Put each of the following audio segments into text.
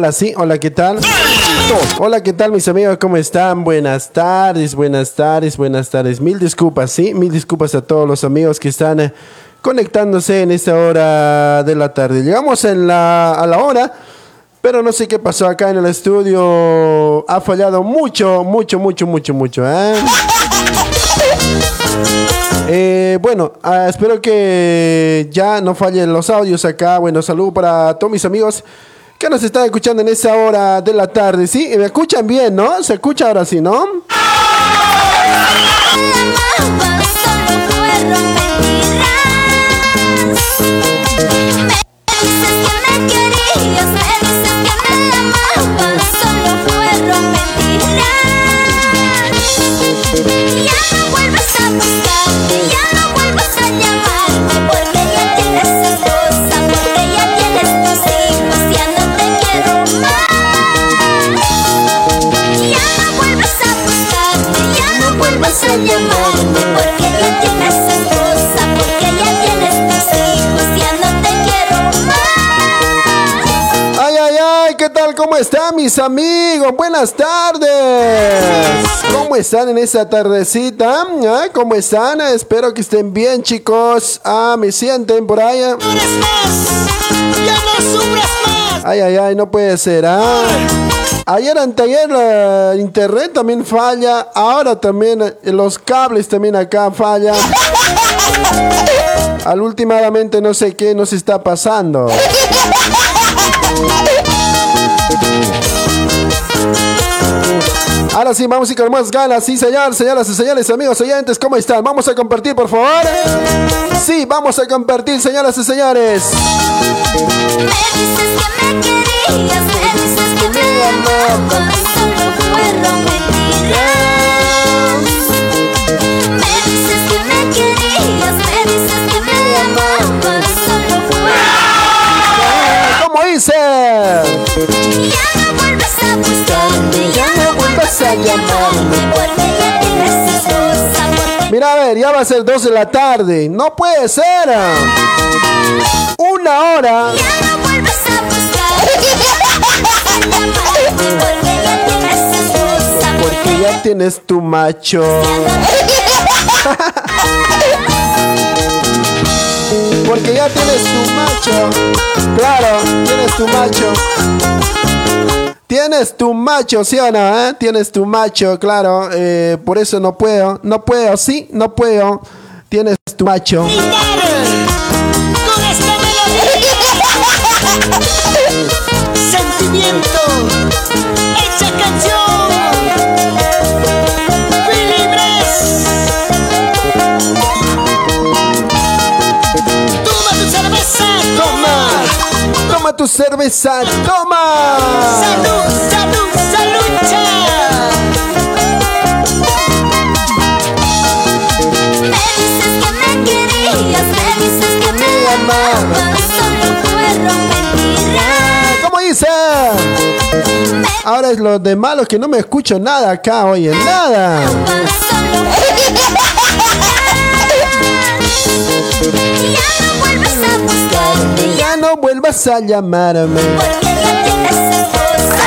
Hola, sí, hola, ¿qué tal? Hola, ¿qué tal mis amigos? ¿Cómo están? Buenas tardes, buenas tardes, buenas tardes. Mil disculpas, sí, mil disculpas a todos los amigos que están eh, conectándose en esta hora de la tarde. Llegamos en la, a la hora, pero no sé qué pasó acá en el estudio. Ha fallado mucho, mucho, mucho, mucho, mucho, ¿eh? Eh, bueno, ah, espero que ya no fallen los audios acá. Bueno, saludo para todos mis amigos que nos están escuchando en esa hora de la tarde. ¿Sí? ¿Me escuchan bien, no? ¿Se escucha ahora sí, no? A llamarme porque ya tienes esposa, porque ya tienes tus ¿qué tal? ¿Cómo están mis amigos? Buenas tardes. ¿Cómo están en esta tardecita? ¿Ah? ¿Cómo están? Espero que estén bien, chicos. Ah, me sienten por ahí. Ya no sufras más. Ay, ay, ay, no puede ser. Ah. Ayer, anteayer, la internet también falla. Ahora también eh, los cables también acá fallan. Al últimamente no sé qué nos está pasando. Ahora sí, vamos y con más ganas. Sí, señor, señoras y señores, amigos oyentes, ¿cómo están? Vamos a compartir, por favor. Sí, vamos a compartir, señoras y señores. Me dices que me querías, me dices que me amabas, solo fueron mentiras. Me dices que me querías, me dices que me amabas, solo fueron ¿Cómo dice? Ya no vuelvas a buscarme, Mira, a ver, ya va a ser 2 de la tarde. No puede ser. Una hora. Porque ya tienes tu macho. Porque ya tienes tu macho. Claro, tienes tu macho. Tienes tu macho, ¿sí o no? eh? Tienes tu macho, claro. eh, por eso no puedo. No puedo, sí, no puedo. Tienes tu macho. Con esta Sentimiento Hecha canción Toma tu cerveza, toma. Salud, salud, salucha Me dices que me querías, me dices que me amabas, solo fueron mentiras. ¿Cómo dice? Ahora es lo de malo que no me escucho nada acá, oye, nada. ya no vuelvas a llamarme. porque ya tienes esposa.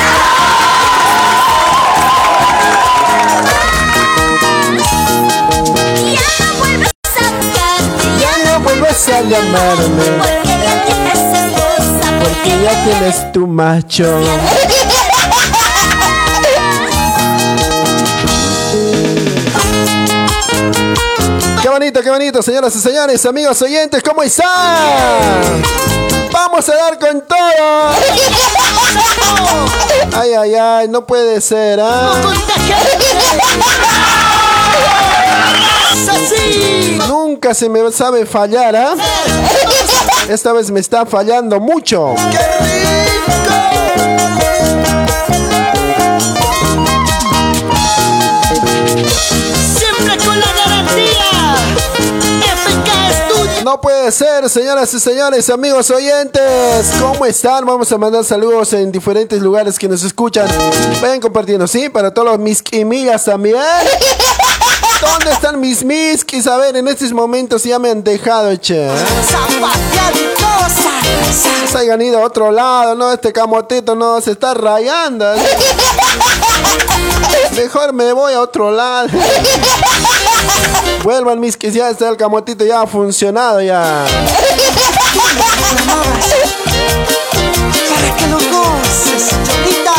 Ya no vuelvas a buscarme, Ya no vuelvas a llamarme. porque ya tienes esposa, Porque ya tienes tu macho. Qué bonito, qué bonito, señoras y señores, amigos oyentes, ¿cómo están? Vamos a dar con todo. Ay, ay, ay, no puede ser, ¿ah? Nunca se me sabe fallar, ¿ah? Esta vez me está fallando mucho. Siempre No puede ser, señoras y señores, amigos oyentes. ¿Cómo están? Vamos a mandar saludos en diferentes lugares que nos escuchan. Vayan compartiendo, ¿sí? Para todos los misquimillas también. ¿Dónde están mis miskis? A ver, en estos momentos ya me han dejado, che. Se hayan ido a otro lado, ¿no? Este camotito no se está rayando. Mejor me voy a otro lado. Vuelvan mis que ya está el camotito, ya ha funcionado ya. Para que lo goces, Cholita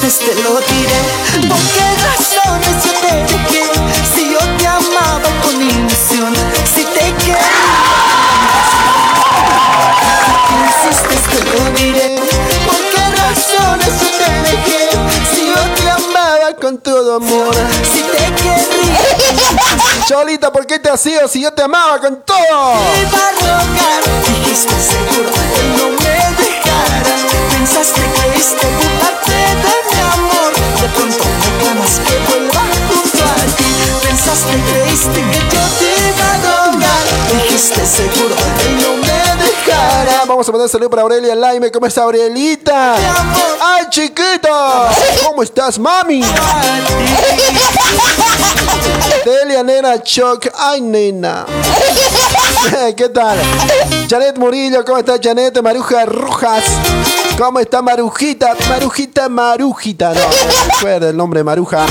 te te lo diré ¿Por qué razones yo te dejé? Si yo te amaba con ilusión Si te quería todo amor. Si te quería Cholita, ¿por qué te has ido si yo te amaba con todo? iba a rogar Dijiste seguro que no me dejaras. Pensaste que este burlarte de mi amor. De pronto me clamas que vuelva junto a ti Pensaste, creíste que yo te iba a rogar. Dijiste seguro que no me dejaras Vamos a mandar un saludo para Aurelia Laime. ¿Cómo está Aurelita? ¡Ay, chiquito! ¿Cómo estás, mami? Delia, nena, choc. ¡Ay, nena! ¿Qué tal? Janet Murillo, ¿cómo está Janet? Maruja Rojas. ¿Cómo está Marujita? Marujita, Marujita. No, no recuerda el nombre de Maruja.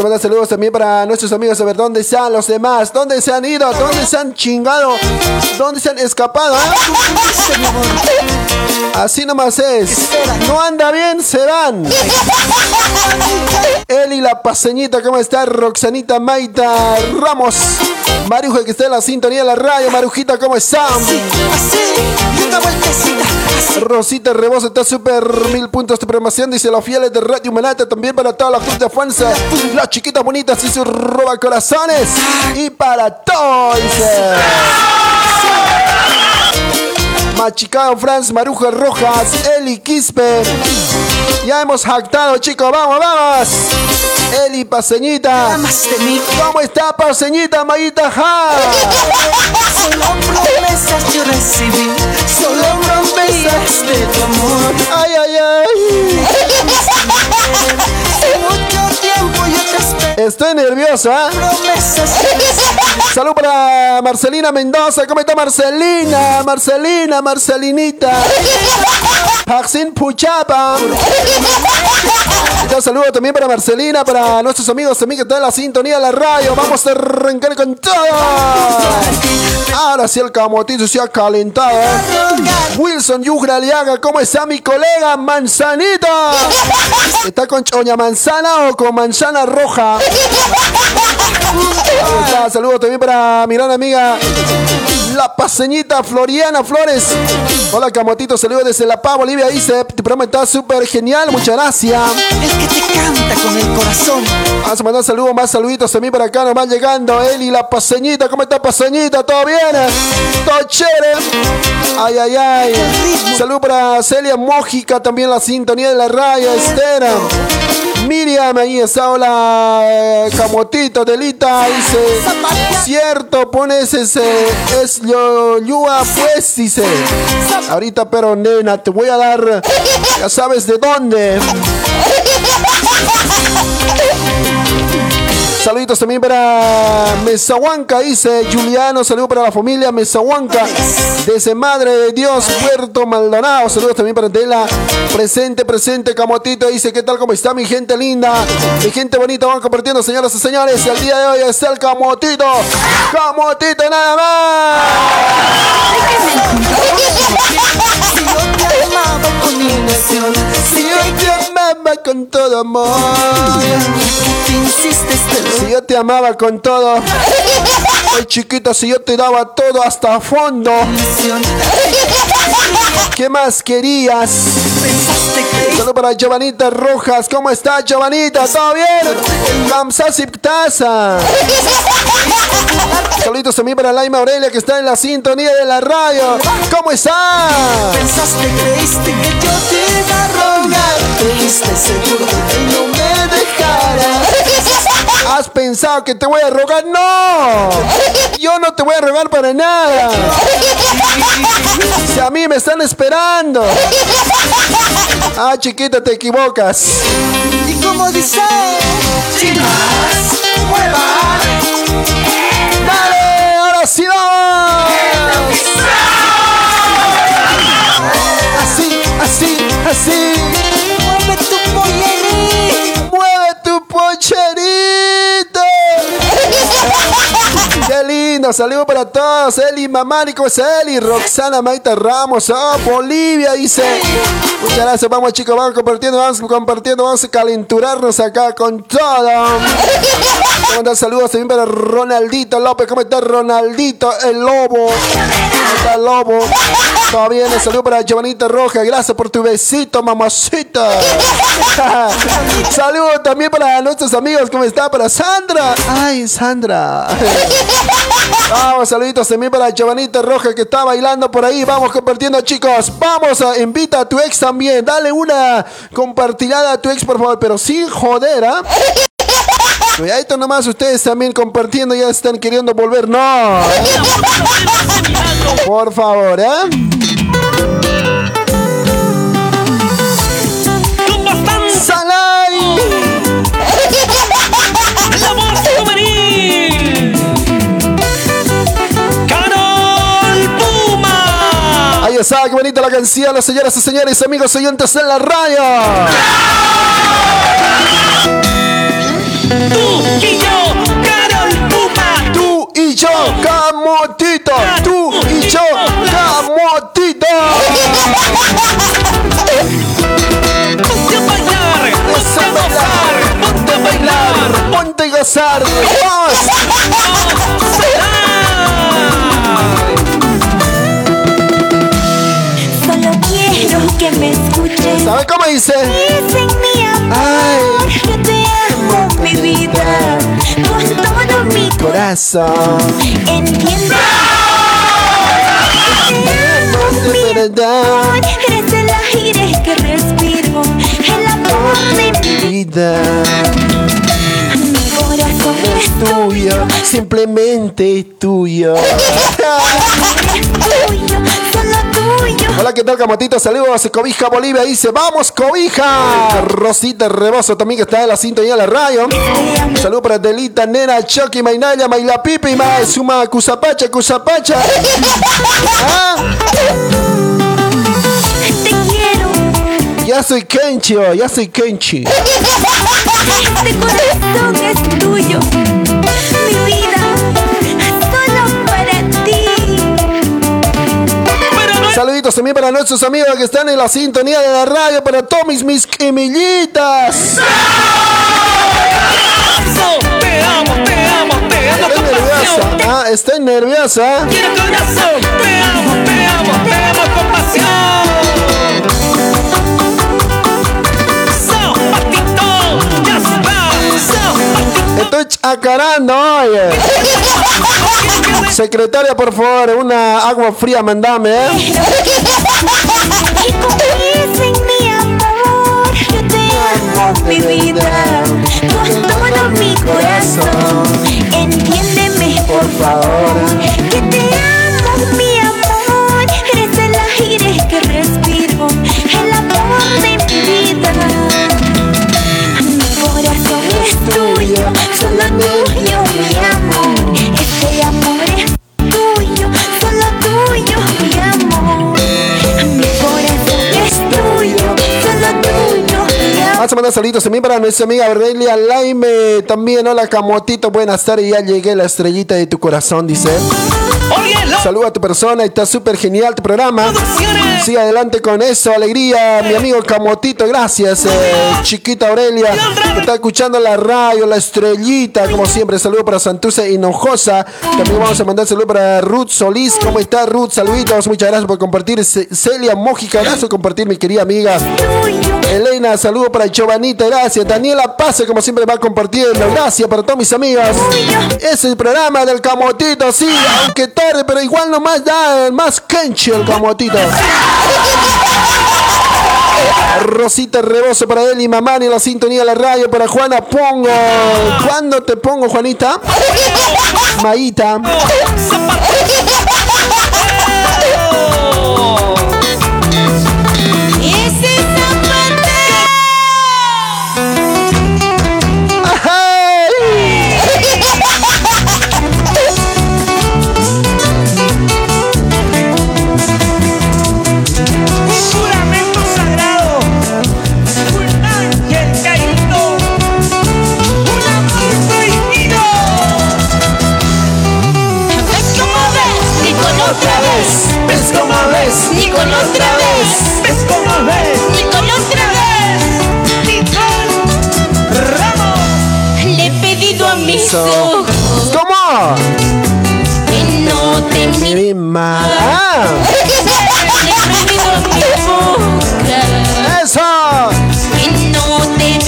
Mandar saludos también para nuestros amigos. A ver, ¿dónde están los demás? ¿Dónde se han ido? ¿Dónde se han chingado? ¿Dónde se han escapado? ah? Así nomás es. No anda bien, se van. Eli la paseñita, ¿cómo está? Roxanita Maita Ramos. Maruja que está en la sintonía de la radio. Marujita, ¿cómo está? Así, y una vueltecita. Así. Rosita Rebozo está súper mil puntos de programación. Dice los fieles de Radio Humanata. También para toda la de Fuerza. Las chiquitas bonitas y sus roba corazones. Y para todos. Machicado Franz Maruja Rojas, Eli Quispe. Ya hemos jactado, chicos. Vamos, vamos. Eli Paseñita. ¿Cómo está Paseñita, Mayita? Ja? Solo promesas yo recibí. Solo promesas de tu amor. Ay, ay, ay. Estoy nervioso, ¿ah? Salud para Marcelina Mendoza. ¿Cómo está Marcelina? Marcelina, Marcelinita. Paxin Puchapa. Un saludo también para Marcelina, para nuestros amigos también que están en la sintonía de la radio. Vamos a arrancar con todo. Ahora sí el camotito se ha calentado. ¿eh? Wilson Yugra Aliaga, ¿cómo está mi colega Manzanito? ¿Está con choña manzana o con manzana roja? Está, Saludos también para mi gran amiga la paseñita Floriana Flores. Hola Camotito, saludos desde La Paz, Bolivia. Dice, tu programa está súper genial, muchas gracias. El que te canta con el corazón. Vamos a mandar saludos, más saluditos también para acá, nos van llegando. Eli, la paseñita, ¿cómo está paseñita? ¿Todo bien? ¿Todo chévere? Ay, ay, ay. Salud para Celia Mójica, también la sintonía de la raya, Estera. Miriam, ahí está, hola, eh, Camotito, Delita, dice, cierto, pones ese, es yo, Yua, pues, dice, ahorita, pero nena, te voy a dar, ya sabes de dónde. Saluditos también para Mesahuanca, dice Juliano. Saludos para la familia Mesahuanca. Desde Madre de Dios, Puerto Maldonado. Saludos también para Tela. Presente, presente, Camotito. Dice, ¿qué tal? ¿Cómo está mi gente linda? Mi gente bonita. Van compartiendo, señoras y señores. El día de hoy está el Camotito. Camotito nada más. amaba con todo amor. Te insistes de Si yo te amaba con todo. Ay, chiquita, si yo te daba todo hasta fondo. ¿Qué más querías? Pensaste que Saludos para Giovanita Rojas. ¿Cómo está, Giovanita? ¿Todo bien? Taza. Saluditos también para Laima Aurelia que está en la sintonía de la radio. ¿Cómo está? pensaste, creíste que yo te iba a rogar. Creíste seguro que no me dejara. ¿Has pensado que te voy a rogar? ¡No! Yo no te voy a rogar para nada. Si a mí me están esperando. Ah, chiquita, te equivocas. Y como dice, chicas, mueva. ¡Dale! ¡Ahora sí vamos! Así, así, así. ¡Qué lindo! Saludos para todos. Eli Mamani, ¿cómo es Eli? Roxana Maita Ramos. Oh, Bolivia, dice. Muchas gracias. Vamos, chicos. Vamos compartiendo, vamos compartiendo. Vamos a calenturarnos acá con todo. Mandar saludos también para Ronaldito López. ¿Cómo está Ronaldito, el lobo? ¿Cómo está el lobo? Todo bien. Un saludo para Giovanita Roja. Gracias por tu besito, mamacita. Saludos también para nuestros amigos. ¿Cómo está? Para Sandra. Ay, Sandra. Vamos, saluditos también para Giovanita Roja que está bailando por ahí. Vamos compartiendo, chicos. Vamos a invita a tu ex también. Dale una compartilada a tu ex, por favor, pero sin joder, ¿ah? Cuidadito nomás, ustedes también compartiendo, ya están queriendo volver. No. Por favor, ¿eh? Oye, qué bonita la canción, las señoras y señores, amigos oyentes en la raya? Tú y yo, Carol Puma. Tú y yo, Camotito. Tú y yo, Camotito. Ponte a bailar, ponte a gozar, ponte a bailar, ponte a gozar. Escuches. ¿Sabe cómo dice? Dicen mi amor, yo te amo, mi vida, con todo mi Corazón. Entiende. Te amo, mi amor, eres el aire que respiro, el amor de mi Vida es tuyo, simplemente tuyo. tuyo. Hola, ¿qué tal, Camotito? Saludos, Cobija Bolivia. Dice, vamos, Cobija. Rosita Rebozo también que está en la sintonía de la radio. Un saludo para Delita, Nena, Chucky, Mainaya, Maila Pipi, Ma, Suma, Cusapacha, Cusapacha. Ah, ya soy Kenchi, oh, ya soy Kenchi. este corazón es tuyo, mi vida, solo para ti. Saluditos también para nuestros amigos que están en la sintonía de la radio, para Tomis, mis quimillitas. Te amo, te amo, te amo Estoy nerviosa, ah, estoy nerviosa. Quiero corazón. Te amo, te amo, te amo con pasión. Estoy chacarando, oye. Secretaria, por favor, una agua fría, mandame, ¿eh? Y mi amor, yo te amo, mi vida, con todo mi corazón. Entiéndeme, por favor, que te amo, Vamos a mandar saluditos también para nuestra amiga Aurelia Laime. También, hola, Camotito, buenas tardes. Ya llegué, la estrellita de tu corazón, dice. Saluda a tu persona, está súper genial tu programa. Sigue adelante con eso, alegría, mi amigo Camotito, gracias, eh, chiquita Aurelia, que está escuchando la radio, la estrellita, como siempre, saludo para Santuce Hinojosa, también vamos a mandar saludo para Ruth Solís, ¿cómo está Ruth? Saluditos, muchas gracias por compartir, Ce- Celia Mójica, gracias por compartir, mi querida amiga. Elena, saludo para Giovanita, gracias. Daniela Pase, como siempre, va compartiendo. Gracias para todos mis amigos. Es el programa del Camotito, sí, aunque tarde, pero igual nomás da el más kenche el Camotito. Rosita Rebozo para él y Mamani en la sintonía de la radio para Juana Pongo. ¿Cuándo te pongo, Juanita? Maíta. Ojos ¿Cómo? no te ¡Ah! ¡Eso! no te.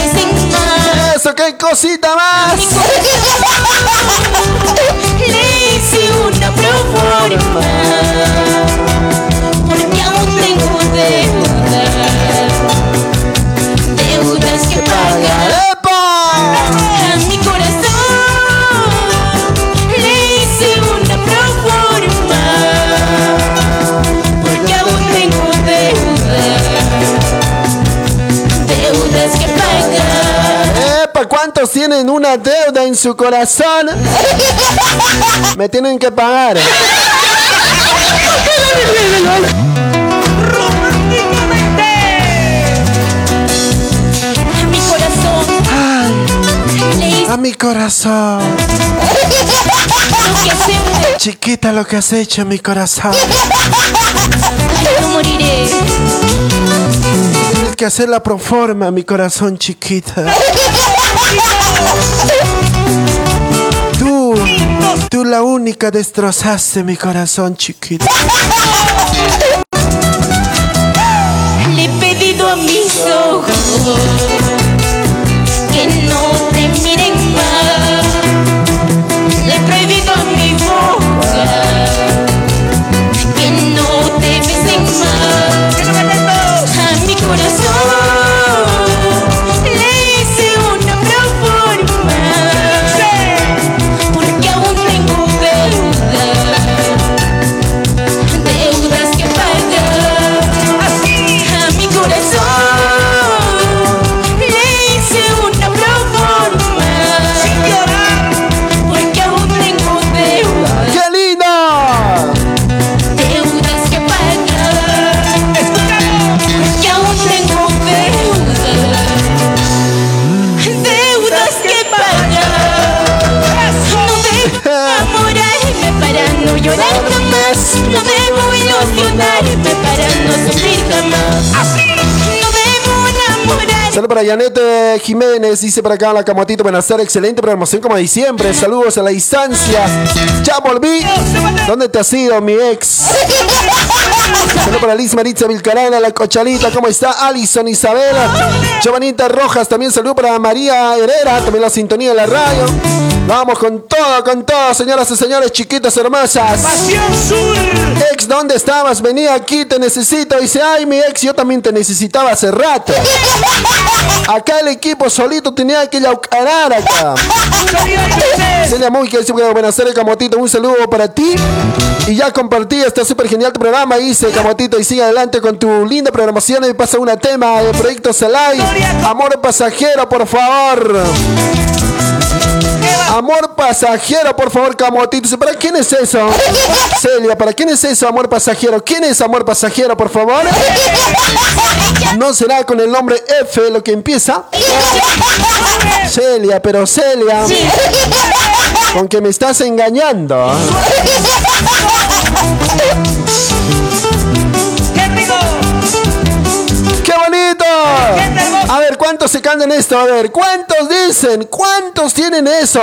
¡Eso! ¡Qué cosita más! Pagar. ¡Epa! ¿Cuántos tienen una deuda en su corazón? Me tienen que pagar. A mi corazón A mi corazón. Chiquita, lo que has hecho a mi corazón. Ay, no moriré. Tienes que hacer la proforma, mi corazón chiquita. Tú, tú la única destrozaste mi corazón, chiquito. Le he pedido a mis ojos Saludos para Yanete Jiménez, dice para acá la camotito, buenas tardes, excelente promoción como de siempre. Saludos a la distancia. Ya volví. ¿Dónde te has ido, mi ex? Saludos para Liz Maritza Vilcarana, la cochalita, ¿cómo está? Alison Isabela, Giovanita Rojas, también saludo para María Herrera, también la sintonía de la radio. Vamos con todo, con todo, señoras y señores, chiquitas hermosas. Ex, ¿dónde estabas? Venía aquí, te necesito. Dice, ay, mi ex, yo también te necesitaba hace. Acá el equipo solito tenía que yaucarar acá. Celia Muy, que dice, buenas tardes, Camotito, un saludo para ti. Y ya compartí, está súper genial tu programa, dice Camotito, y sigue adelante con tu linda programación. Y pasa una tema de Proyecto Salai. Amor pasajero, por favor. Amor pasajero, por favor, Camotito. ¿Para quién es eso? Celia, ¿para quién es eso, amor pasajero? ¿Quién es amor pasajero, por favor? ¿No será con el nombre F lo que empieza? Celia, pero Celia. Con que me estás engañando. A ver, ¿cuántos se cantan esto? A ver, ¿cuántos dicen? ¿Cuántos tienen eso?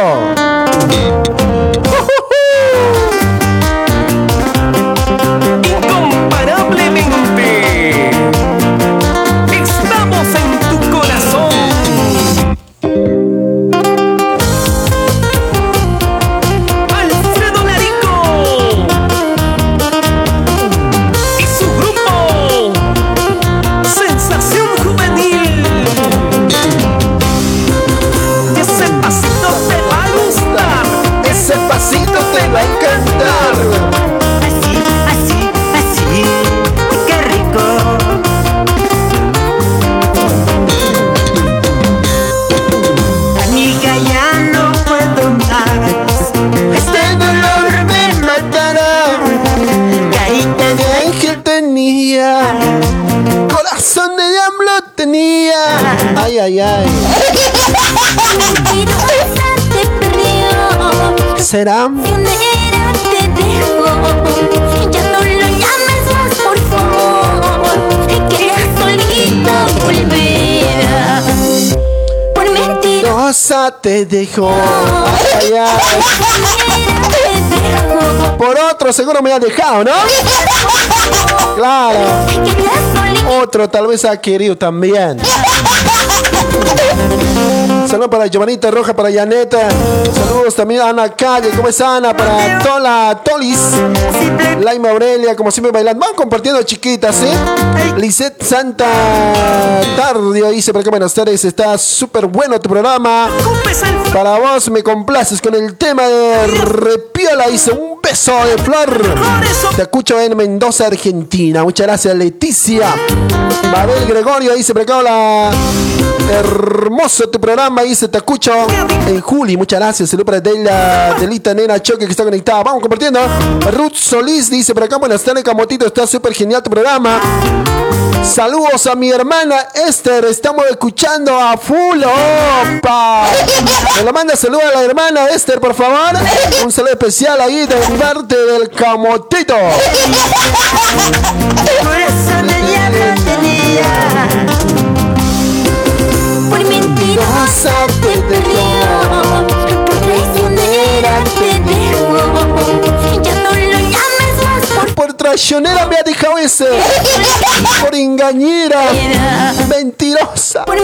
Tenía. Ay, ay, ay. ¿Será? Te dejó. Ay, ay. Por otro seguro me ha dejado, ¿no? Claro. Otro tal vez ha querido también. Saludos para Giovanita Roja, para Yaneta. Saludos también a Ana Calle. ¿Cómo es Ana? Para Tola Tolis. Laima Aurelia, como siempre bailando. Van compartiendo chiquitas, ¿sí? Lisette Santa Tardio dice, por acá buenas tardes. Está súper bueno tu programa. Para vos me complaces con el tema de Repiola. Dice, un beso de flor. Te escucho en Mendoza, Argentina. Muchas gracias, Leticia. Mabel Gregorio dice, por acá hola. Hermoso tu programa, dice, te escucho en Juli. Muchas gracias. Saludos para Delia, Delita Nena Choque que está conectada. Vamos compartiendo. Ruth Solís dice, por acá buenas tardes, Camotito. Está súper genial tu programa. Saludos a mi hermana Esther. Estamos escuchando a full. ¡Opa! Me lo manda saludos a la hermana Esther, por favor. Un saludo especial ahí de parte del Camotito. corazón de diablo tenía traicionera te dejo Ya no lo llames más Por traicionera me ha dejado Por engañera. Mentirosa. Por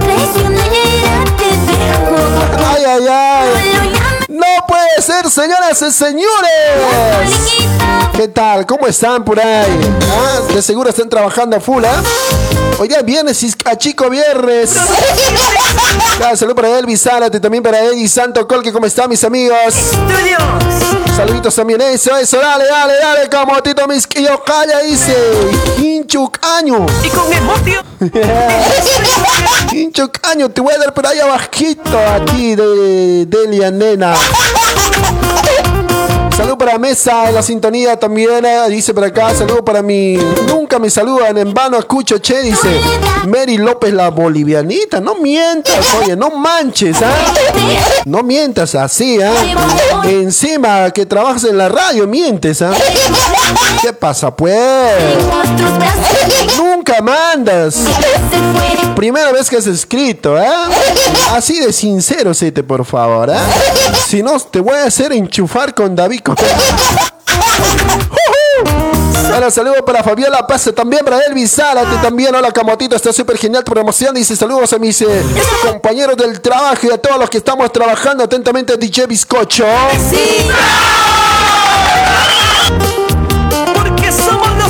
traicionera te dejo. Ay, ay, ay. Puede ser, señoras y señores. ¿Qué tal? ¿Cómo están por ahí? Ah, de seguro están trabajando a full, ¿eh? Hoy día es viernes y a chico viernes. Ah, salud para Elvis Zárate, también para Eddie Santo Colque. ¿Cómo están mis amigos? Saluditos también, eso, eso, dale, dale, dale, como Tito Misquillo, calla, dice. Hinchuc año. Y con emoción. Hinchuc año, te voy a dar por ahí abajito a ti de Delia Nena. Salud para Mesa en la sintonía también, eh, dice por acá, salud para mi... Nunca me saludan, en vano escucho, che, dice Mary López la bolivianita, no mientas, oye, no manches, ¿ah? No mientas así, ¿ah? Encima que trabajas en la radio, mientes. ¿Qué pasa, pues? Nunca mandas. Primera vez que has escrito, ¿eh? Así de sincero, sete, por favor, ¿eh? Si no, te voy a hacer enchufar con David. Hola, saludos para Fabiola Paz, también para Elvis Zárate, también. Hola, Camotito, está súper genial promoción. Dice saludos a mis eh, compañeros del trabajo y a todos los que estamos trabajando atentamente, DJ Bizcocho. Los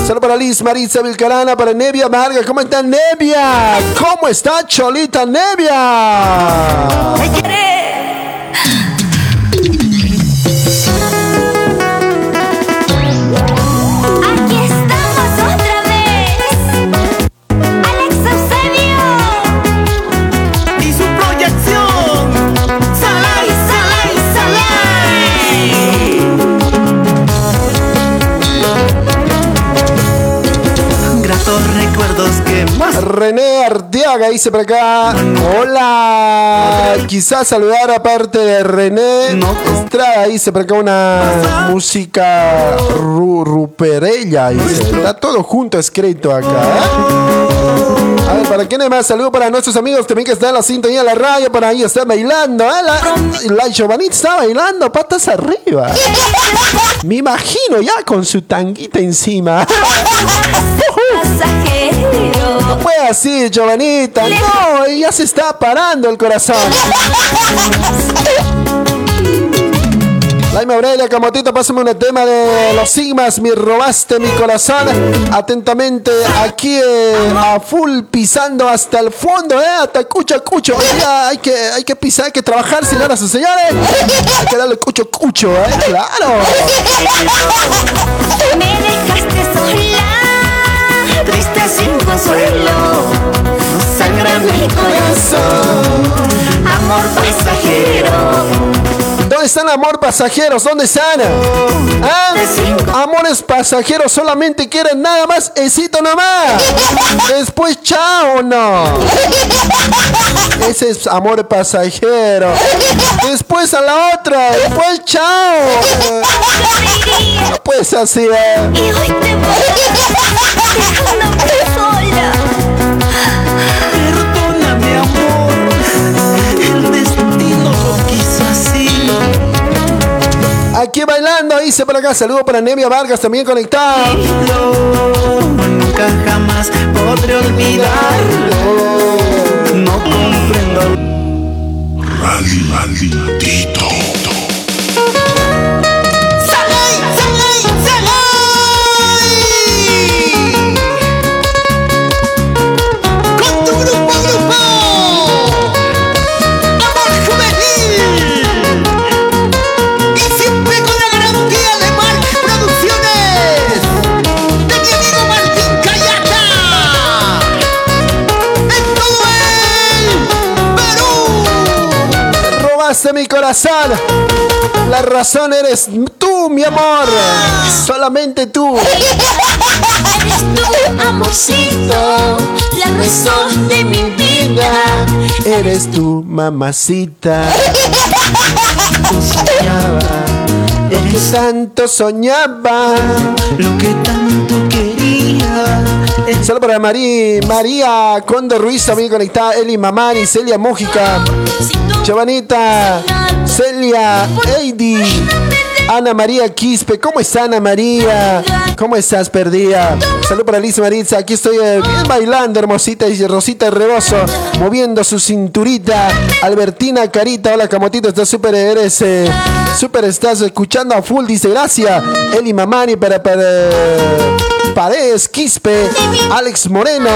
Saludos para Liz Marisa Vilcarana, para Nevia Marga. ¿Cómo está Nevia? ¿Cómo está Cholita Nevia? Aquí más René Arteaga dice por acá. Hola. Quizás saludar aparte de René. Estrada dice por acá una música ru- ruperella. Dice. Está todo junto escrito acá. ¿eh? A ver, ¿para quién más? Saludo para nuestros amigos también que están en la sintonía de la radio. Por ahí está bailando. ¿eh? La, la Giovanita está bailando patas arriba. Me imagino ya con su tanguita encima. No fue así, Giovanita. No, ya se está parando el corazón. Laima Aurelia, Camotito, pásame un tema de los Sigmas. Me robaste mi corazón. Atentamente, aquí eh, a full pisando hasta el fondo, ¿eh? Hasta cucho, cucho. Hay que, hay que pisar, hay que trabajar, señoras y señores. Hay que darle cucho, cucho, ¿eh? Claro. Me dejaste sola. Triste sin consuelo. Sangra mi corazón. Amor pasajero. ¿Dónde están amor pasajeros? ¿Dónde están? ¿Ah? Amores pasajeros solamente quieren nada más, éxito nomás. Después, chao, no. Ese es amor pasajero. Después a la otra. Después, chao. No así, ¿eh? Aquí bailando, dice por acá. Saludo para Nevia Vargas también conectada. Nunca jamás podré olvidarlo. No comprendo. Rally, maldito. ¡Salai, Robaste mi corazón. La razón eres tú, mi amor. Solamente tú. Eres tú, amorcito, la razón de mi vida. Eres tú, mamacita. Lo que tanto soñaba. Lo que tanto quería. Saludos para María, María Condo Ruiz, también conectada. Eli Mamani, Celia tú Chavanita, Celia, Heidi. Ana María Quispe. ¿Cómo está Ana María? ¿Cómo estás, perdida? Salud para Liz Maritza. Aquí estoy eh, bailando, hermosita. Y Rosita Rebozo, moviendo su cinturita. Albertina Carita. Hola, Camotito. Estás súper, eres eh, súper, estás escuchando a full. Dice, gracias. Eli Mamani para, para Paredes, Quispe, Alex Moreno,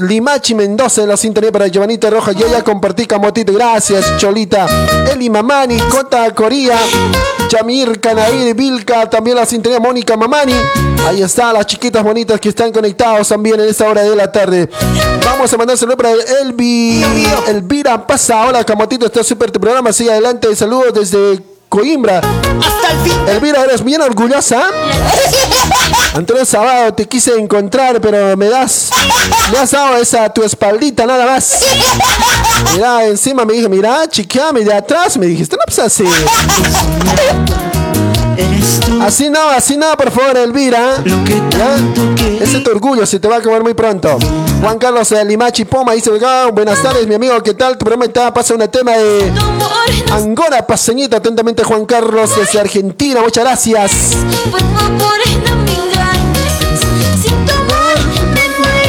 Limachi Mendoza en la sintonía para Giovanita Roja. Yo ya compartí Camotito. Gracias, Cholita. Eli Mamani, Cota Coría, Yamir Canair, Vilca, también la sintonía Mónica Mamani. Ahí está, las chiquitas bonitas que están conectados también en esta hora de la tarde. Vamos a mandar saludos para Elvi, Elvira Pasa. Hola, Camotito, está súper tu programa. Sigue adelante. Saludos desde Coimbra. Hasta el fin. Elvira, eres bien orgullosa. Antonio sábado te quise encontrar, pero me das, me has dado esa tu espaldita nada más. Mira, encima me dije, mira, chiqueame de atrás. Me dijiste, no, pues así. Eres tú Así no, así no, por favor, Elvira. lo que quería. Ese es tu orgullo, se te va a acabar muy pronto. Juan Carlos de Limachi Poma dice, "Ah, buenas tardes, mi amigo, ¿qué tal? Tu programa está- pasa un tema de Angora Paseñita, atentamente Juan Carlos desde Argentina, muchas gracias.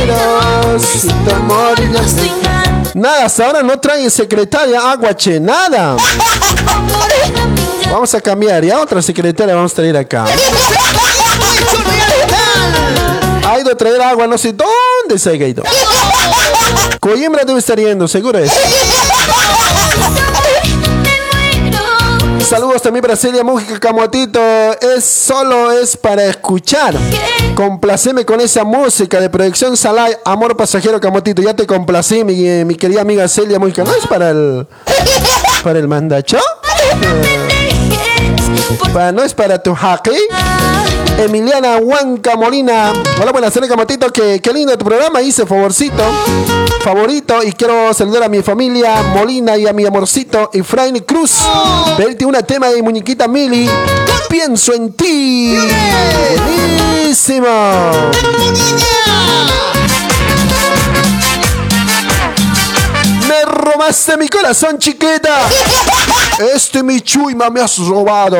Ya- Nada, hasta ahora no traen secretaria Aguache, nada. Vamos a cambiar, ya otra secretaria vamos a traer acá. Ha ido a traer agua, no sé dónde se ha ido. Coimbra debe estar yendo, seguro es. Saludos también para Celia Música Camotito. Es solo es para escuchar. Complaceme con esa música de proyección Salai, Amor Pasajero Camotito. Ya te complací, mi, querida amiga Celia Música. ¿No es para el. para el mandacho? ¿No es para tu jaque? Emiliana Huanca Molina. Hola, buenas tardes, Camotito. Qué, qué lindo tu programa. Hice favorcito. Favorito. Y quiero saludar a mi familia Molina y a mi amorcito Efraín Cruz. Verte una tema de muñequita Mili. Pienso en ti. Me robaste mi corazón, chiquita. Este mi chuima me has robado.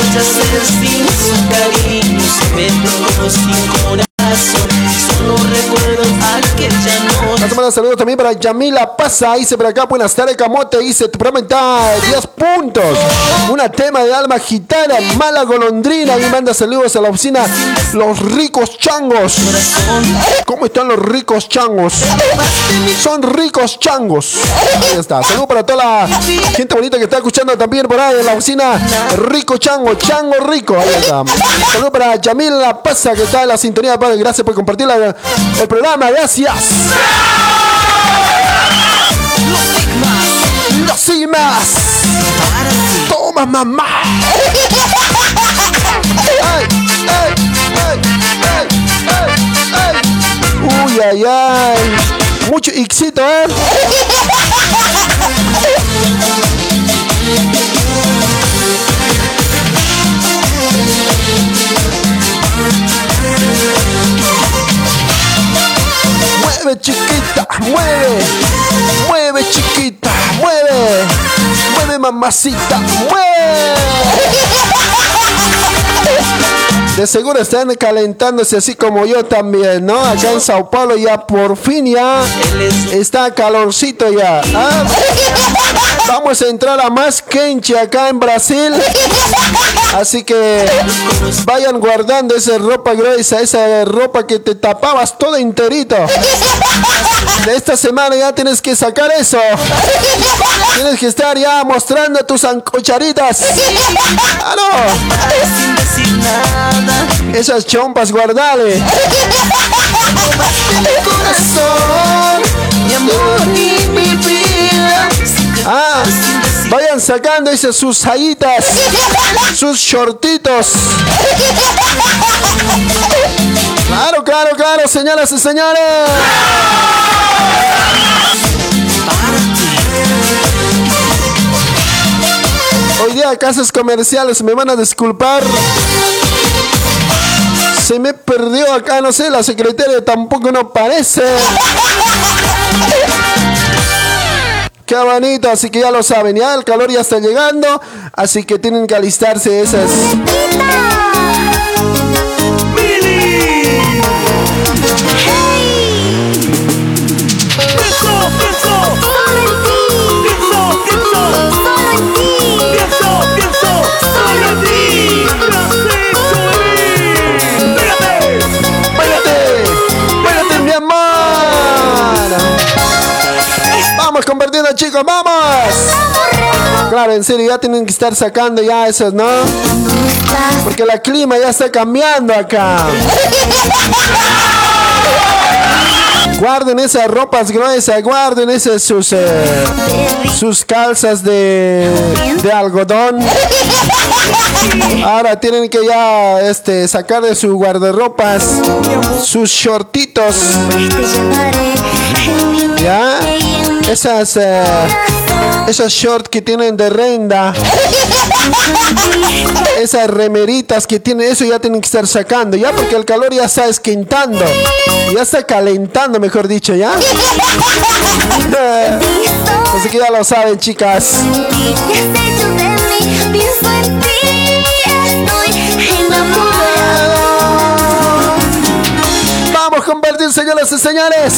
Hacer sin su cariño? Se me sin corazón. Solo recuerdo aquella noche. Vamos a mandar saludos también para Yamila Pasa. Dice por acá, buenas tardes, Camote. Dice, tu programa está 10 puntos. Una tema de alma gitana, mala golondrina. Y manda saludos a la oficina Los Ricos Changos. ¿Cómo están los ricos changos? Son ricos changos. Ahí está. Saludos para toda la gente bonita que está escuchando también por ahí en la oficina Rico Chango, Chango Rico. Ahí está. Saludos para Yamila Pasa que está en la sintonía. Padre. Gracias por compartir el programa. Gracias. No soy más. Toma, mamá. Ay, ay, ay. Uy, ay, ay. Mucho éxito, ¿eh? Mueve chiquita, mueve, mueve chiquita, mueve, mueve mamacita, mueve. De seguro están calentándose así como yo también, ¿no? Acá en Sao Paulo ya por fin ya está calorcito ya. ¿ah? Vamos a entrar a más quenche acá en Brasil. Así que vayan guardando esa ropa gruesa, esa ropa que te tapabas todo enterito. De esta semana ya tienes que sacar eso. Tienes que estar ya mostrando tus ancocharitas. ¡Claro! Sin Esas chompas, guardale. mi corazón, mi amor y mi vida. Ah, vayan sacando esas sus sayitas, sus shortitos. Claro, claro, claro, señoras y señores. Hoy día casas comerciales me van a disculpar. Se me perdió acá, no sé, la secretaria tampoco no parece. Qué bonito, así que ya lo saben, ya el calor ya está llegando, así que tienen que alistarse esas. ¡Váyate! Vamos chicos, vamos. Claro, en serio, ya tienen que estar sacando ya esos, ¿no? Porque la clima ya está cambiando acá. Guarden esas ropas gruesas, guarden esas sus, eh, sus calzas de, de algodón. Ahora tienen que ya este, sacar de su guardarropas sus shortitos. ¿Ya? Esas, eh, esas shorts que tienen de renda. Esas remeritas que tienen, eso ya tienen que estar sacando, ¿ya? Porque el calor ya está esquentando. Ya está calentando, mejor dicho, ¿ya? Así que ya lo saben, chicas. Señoras y señores.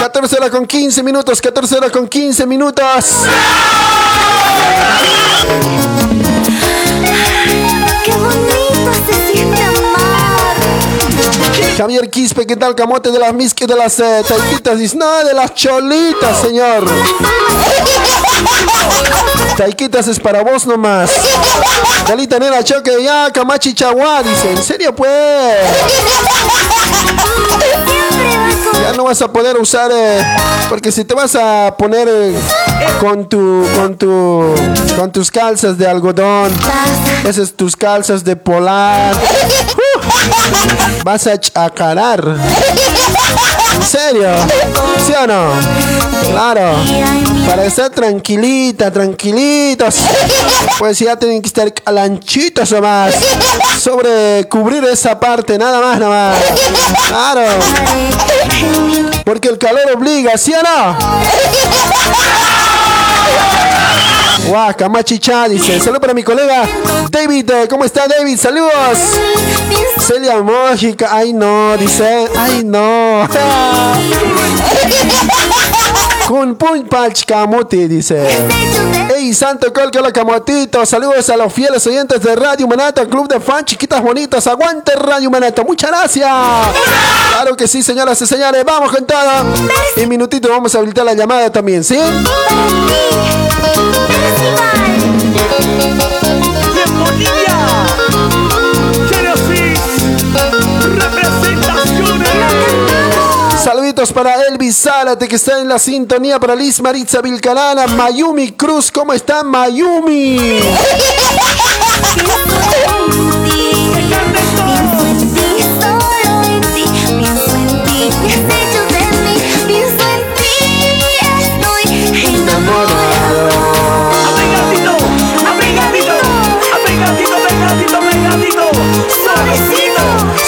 14 horas con 15 minutos, 14 horas con 15 minutos. Qué bonito se siente amar. Javier Quispe, ¿qué tal? Camote de las misque de las eh, taiquitas. Dice, no, de las cholitas, señor. Taiquitas es para vos nomás. Calita nena choque, ya, camachi chaguá. Dice, ¿en serio pues? Ya no vas a poder usar, eh, porque si te vas a poner eh, con tu, con tu, con tus calzas de algodón, esas tus calzas de polar, uh, vas a chacarar. ¿En serio? ¿Sí o no? Claro. Para estar tranquilita, tranquilitos. Pues ya tienen que estar calanchitos o más. Sobre cubrir esa parte, nada más, nada más. Claro. Porque el calor obliga, ¿sí o no? Guau, Camachicha dice, saludos para mi colega David, ¿cómo está David? Saludos. Celia Mójica, ay no, dice, ay no. Con pun pach camote, dice. Ey, Santo Colca, hola camotito. Saludos a los fieles oyentes de Radio Manata, Club de Fan, chiquitas bonitas. Aguante Radio Manata, muchas gracias. Claro que sí, señoras y señores, vamos con todo. En minutito vamos a habilitar la llamada también, ¿sí? Saluditos para Elvis Zárate que está en la sintonía para Liz Maritza Vilcarana, Mayumi Cruz, ¿cómo está Mayumi?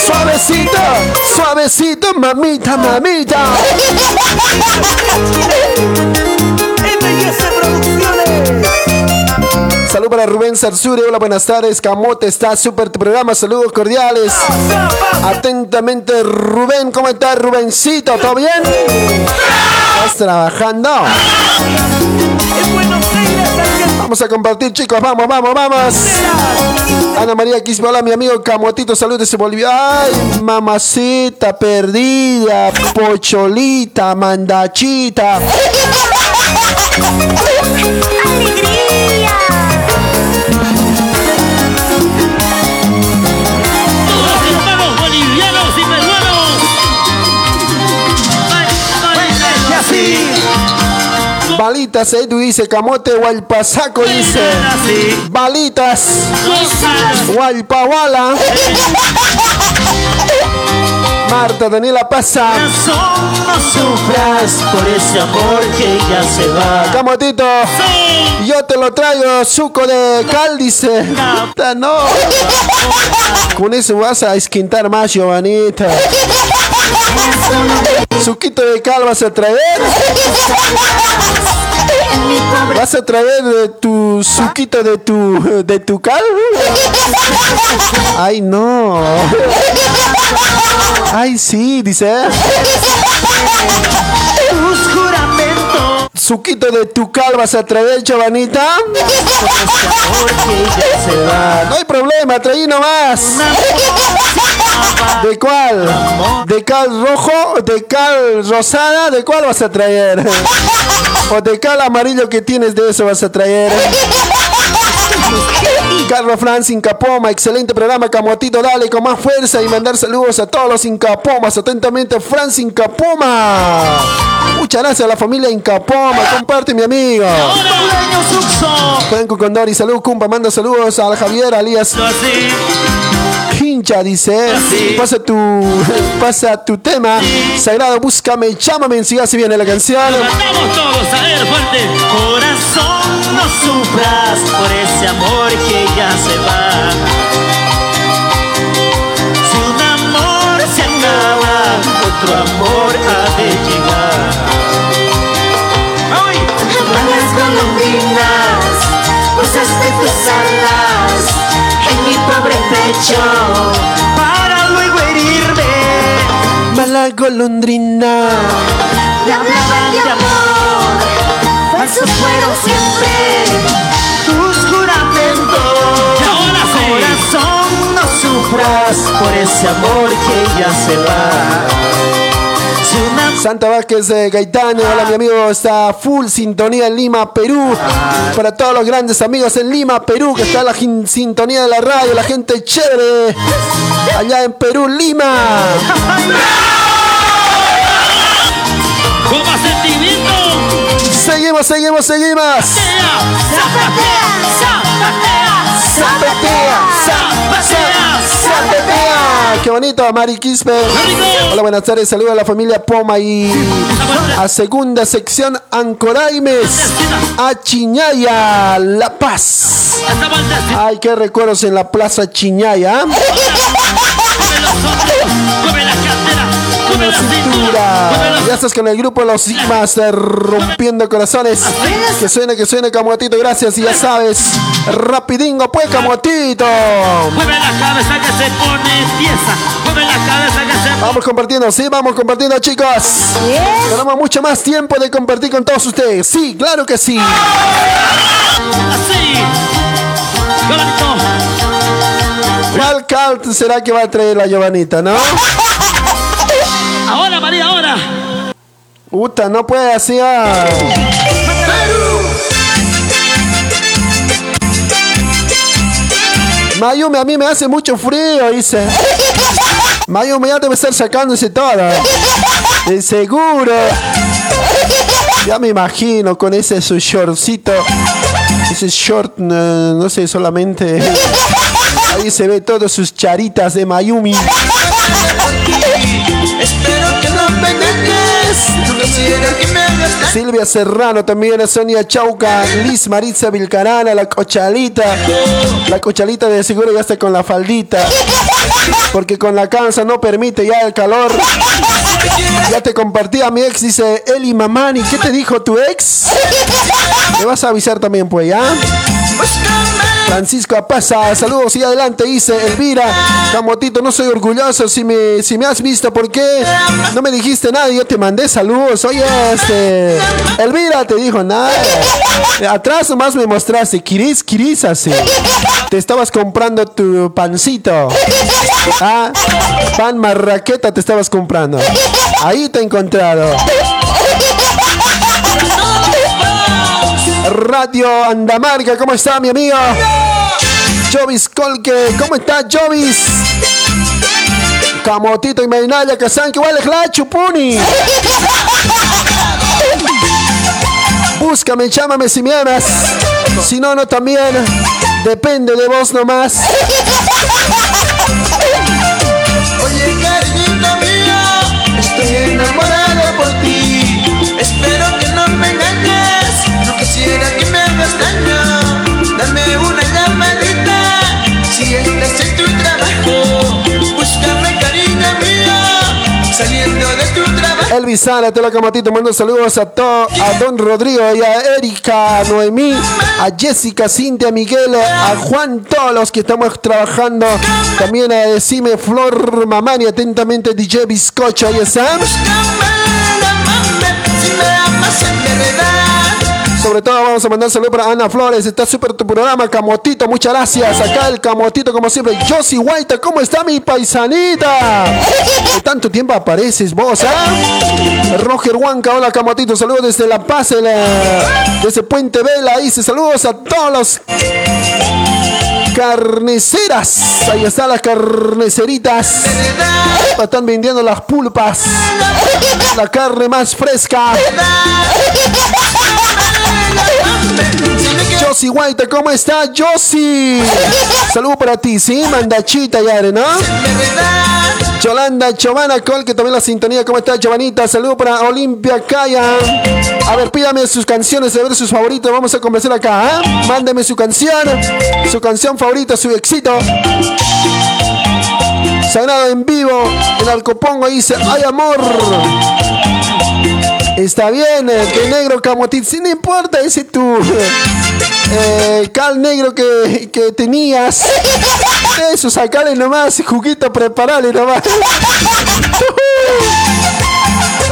Suavecito, suavecito, mamita, mamita. Salud para Rubén Sarsuri, hola, buenas tardes. Camote está súper tu programa, saludos cordiales. Atentamente, Rubén, ¿cómo estás, Rubencito? ¿Todo bien? ¿Estás trabajando? Vamos a compartir, chicos, vamos, vamos, vamos. Ana María Quispe, hola, mi amigo Camotito, salud desde Bolivia. Ay, mamacita perdida, pocholita, mandachita. ¡Vamos, balitas, Edu dice, camote, gualpasaco, dice. Balitas, gualpawala. Marta Daniela pasa. No sufras por ese amor que ya se va. Camotito, yo te lo traigo, suco de cal, dice. Puta, no. Con eso vas a esquintar más, Giovanita. Suquito de cal vas a traer. ¿Vas a traer de tu suquito de tu de tu cal? Ay, no. Ay, sí, dice. Suquito de tu cal vas a traer, chavanita. No hay problema, traí nomás. ¿De cuál? ¿De cal rojo? ¿De cal rosada? ¿De cuál vas a traer? ¿O de cal amarillo que tienes de eso vas a traer? Carlos Franz Incapoma, excelente programa, Camotito, dale con más fuerza y mandar saludos a todos los Incapomas. Atentamente, Franz Incapoma. Muchas gracias a la familia Incapoma, comparte mi amigo. Cuenco Condori, salud, Cumpa, manda saludos a Javier Alias. Hincha dice, pasa tu, pasa tu tema, sagrado, búscame, llámame, si así viene la canción. Cantamos todos, a ver, fuerte. Corazón, no sufras por ese amor que ya se va. Si un amor se acaba, otro amor ha de llegar. ¡Ay! Las golondrinas, posaste tus alas en mi pobre pecho. Para luego herirme. Mala golondrina. Me hablaban de amor, falsos fueron siempre. tus juramentos. Corazón, no sufras por ese amor que ya se va. Santa Vázquez de Gaitán, hola mi amigo, está full sintonía en Lima, Perú. Para todos los grandes amigos en Lima, Perú, que está la sintonía de la radio, la gente chévere. Allá en Perú, Lima. Seguimos, seguimos, seguimos. Zapatea, za- za- zapatea. Qué bonito, Mari Quispe. Hola, buenas tardes. Saludos a la familia Poma y a segunda sección Ancoraimes, a Chiñaya, La Paz. Ay, qué recuerdos en la plaza Chiñaya. Mueve la cintura, Ya estás con el grupo Los Sigmas eh, rompiendo corazones. Que suene, que suene, Camuatito. Gracias. Y ya sabes, rapidingo, pues, Camuatito. Mueve la cabeza que se pone tiesa. Mueve la cabeza que se Vamos compartiendo, sí, vamos compartiendo, chicos. Tenemos mucho más tiempo de compartir con todos ustedes. Sí, claro que sí. así. ¿Cuál calt será que va a traer la Giovanita, no? María, ahora. Puta, no puede así. Mayumi, a mí me hace mucho frío, dice. Mayumi ya debe estar sacándose todo. De seguro. Ya me imagino con ese su shortcito. Ese short, no, no sé, solamente. Ahí se ve todas sus charitas de Mayumi. Silvia Serrano también, Sonia Chauca, Liz Maritza Vilcarana, la cochalita. La cochalita de seguro ya está con la faldita. Porque con la cansa no permite ya el calor. Ya te compartí a mi ex, dice Eli Mamani. ¿Qué te dijo tu ex? Me vas a avisar también, pues, ¿ya? Francisco Apaza, saludos y adelante, dice Elvira. Camotito, no soy orgulloso si me, si me has visto, ¿por qué no me dijiste nada? Yo te mandé saludos. Oye, este. Elvira te dijo nada. Atrás nomás me mostraste, Kiris, Kiris, así. Te estabas comprando tu pancito. Ah, pan marraqueta te estabas comprando. Ahí te he encontrado. Radio Andamarca, ¿cómo está mi amigo? Jovis Colque, ¿cómo está Jovis? Camotito y Mainaya, que saben que es la chupuni. Búscame, llámame si me amas. Si no, no también. Depende de vos nomás. Elvis Sara, te la camatito, mando saludos a, to- a Don Rodrigo y a Erika, a Noemí, a Jessica, Cintia, Miguel, a Juan, todos los que estamos trabajando. También a Decime Flor Mamani, atentamente DJ Bizcocho, amas en verdad. Sobre todo vamos a mandar saludos para Ana Flores, está súper tu programa, Camotito, muchas gracias. Acá el Camotito, como siempre. Josie White, ¿cómo está mi paisanita? De tanto tiempo apareces vos, ¿ah? Roger Huanca, hola Camotito, saludos desde La Paz, el, desde Puente Vela, dice saludos a todos los carniceras. Ahí están las carniceritas. Están vendiendo las pulpas. La carne más fresca. Josie White, ¿cómo está Josie? Saludo para ti, ¿sí? Mandachita ya, ¿no? Yolanda Chovana Col, que también la sintonía. ¿Cómo está, Giovanita? Saludo para Olimpia Calla. A ver, pídame sus canciones, a ver sus favoritos. Vamos a conversar acá, ¿eh? Mándeme su canción, su canción favorita, su éxito. Sagrado en vivo, en Alcopongo dice, ¡ay amor! Está bien, eh, negro camotín, si no importa ese tu eh, cal negro que, que tenías. Eso, sacale nomás, juguito, preparale nomás.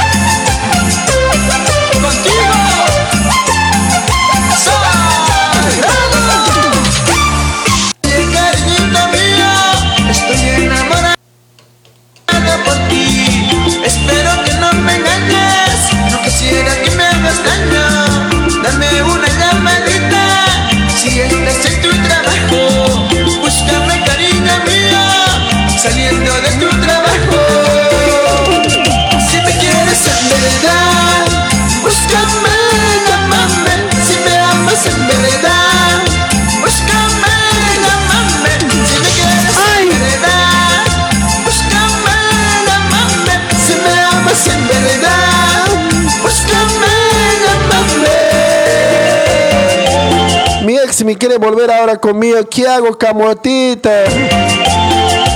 me quiere volver ahora conmigo. ¿Qué hago, camotito?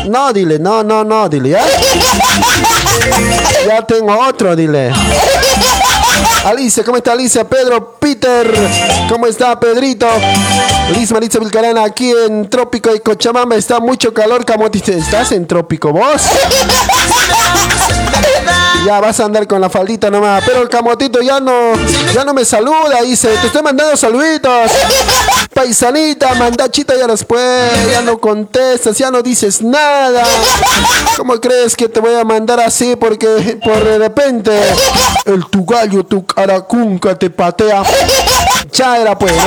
No, dile, no, no, no, dile, ¿ya? Tengo otro, dile. Alicia, ¿cómo está Alicia? Pedro, Peter, ¿cómo está Pedrito? Liz Maritza Vilcarana, aquí en Trópico de Cochabamba está mucho calor, camotito. ¿Estás en Trópico vos? Ya vas a andar con la faldita nomás. Pero el camotito ya no, ya no me saluda. Dice, te estoy mandando saluditos. Paisanita, mandachita ya después. Ya no contestas, ya no dices nada. ¿Cómo crees que te voy a mandar así? Porque por de repente el tu gallo, tu caracunca te patea. Ya era pues, ¿no?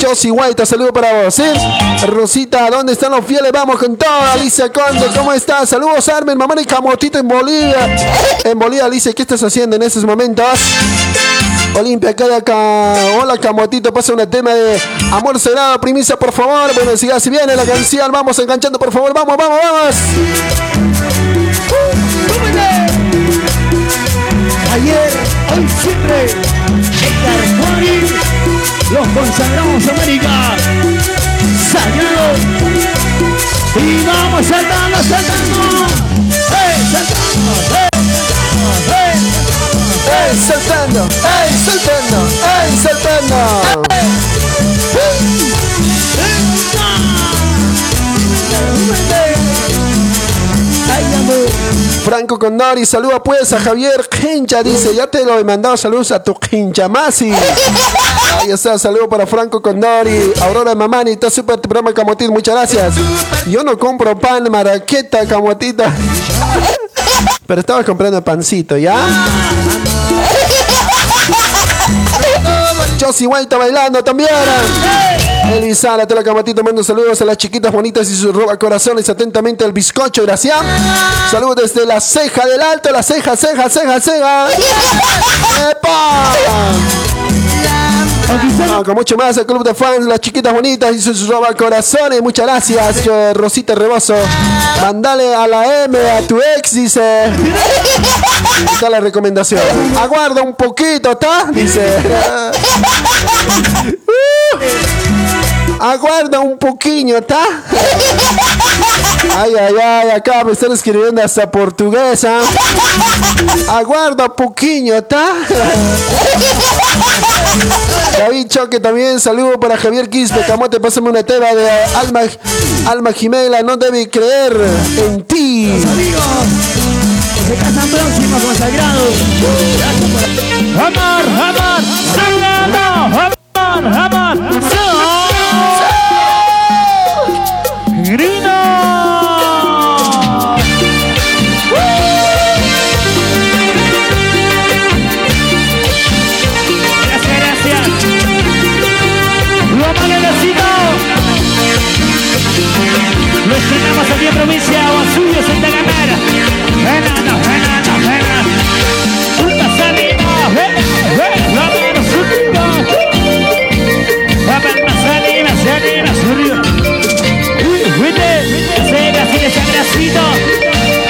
Josie White, saludo para vos, ¿eh? Rosita, ¿dónde están los fieles? Vamos con todo. Alicia Conde, ¿cómo estás? Saludos, Armen, mamá y Camotito en Bolivia. En Bolivia, Alicia, ¿qué estás haciendo en estos momentos? Olimpia, acá, acá. Hola, Camotito, pasa un tema de Amor Cerrado, primicia, por favor. Bueno, si ya si viene la canción, vamos enganchando, por favor. Vamos, vamos, vamos. Ayer, hoy, siempre, los consagramos América, sagrado, y vamos saltando, saltando, ¡hey, saltando, ¡hey, ¡Ey, saltando! ¡Ey, saltando! ¡Ey, saltando! Franco Condori, saluda pues a Javier Hincha, dice, ya te lo he mandado saludos a tu hincha Masi. Ahí está, saludo para Franco Condori, Aurora Mamani, está súper tu programa Camotín, muchas gracias. Yo no compro pan, maraqueta, camotita. Pero estaba comprando pancito, ¿ya? Josie White bailando también. Elisa, te la camatito, mando saludos a las chiquitas bonitas y sus roba corazones. Atentamente el bizcocho, gracias. Saludos desde la ceja del alto, la ceja, ceja, ceja, ceja. ¡Epa! No, con mucho más, el club de fans, las chiquitas bonitas y sus roba corazones. Muchas gracias, yo, Rosita Rebozo. Mandale a la M a tu ex, dice. Está la recomendación. Aguarda un poquito, ¿está? Dice. Uh. Aguarda un poquillo, ¿está? Ay, ay, ay, acá me están escribiendo hasta portuguesa. Aguarda un poquillo, ¿está? David Choque también, saludo para Javier Quispe, Camote, pásame una teba de Alma, Alma Jimela, no debe creer en ti. Se casan próximos consagrados. Amor, sagrado, amor, amor, provincia Guasuyo, Santa Camara. Venano, venano, venano. Una salida, ve, ve, la mano subió. Va para más salida, salida, subió. Uy, vete, ese de sabracito.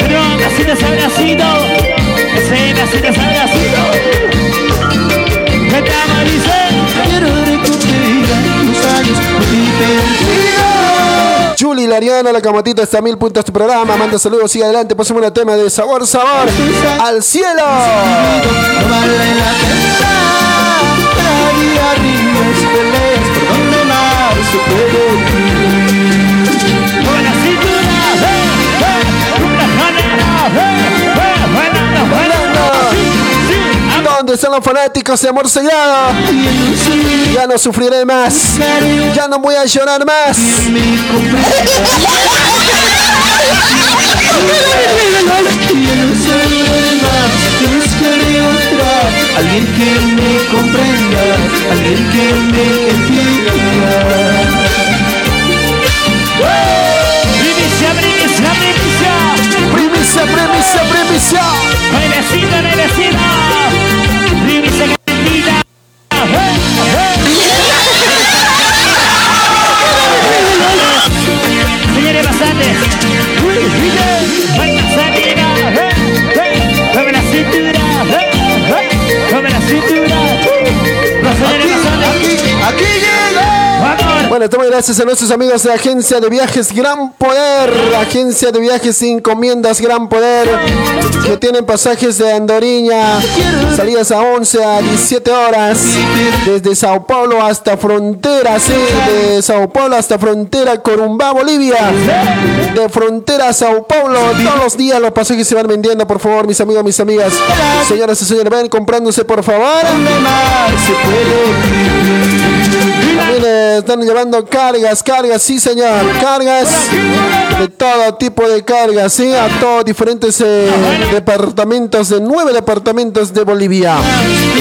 Pero así de sabracito. Ese así de sabracito. Vete a. Quiero recuperar los años ti Juli Lariana, la camatita está a mil puntos tu programa. Manda saludos, sigue adelante. Pasemos una tema de sabor, sabor. Al cielo. Sí, ¿Dónde están los fanáticos de amor sagrado? Ya no sufriré más. Ya no voy a llorar más. Alguien que me comprenda, alguien que me entienda Primicia, primicia, primicia. Primicia, primicia, Señores pasantes. Baila salida. Mueve la cintura. Mueve la cintura. Los señores pasantes. Aquí llega Vamos. Bueno, estamos gracias a nuestros amigos de Agencia de Viajes Gran Poder. Agencia de Viajes y Encomiendas Gran Poder. Que tienen pasajes de Andoriña. Salidas a 11 a 17 horas. Desde Sao Paulo hasta frontera. Sí, de Sao Paulo hasta frontera Corumbá, Bolivia. De frontera a Sao Paulo. Todos los días los pasajes se van vendiendo, por favor, mis amigos, mis amigas. Señoras y señores, ven comprándose, por favor. También eh, están llevando cargas, cargas, sí señor, cargas de todo tipo de cargas, sí, a todos diferentes eh, departamentos, de nueve departamentos de Bolivia.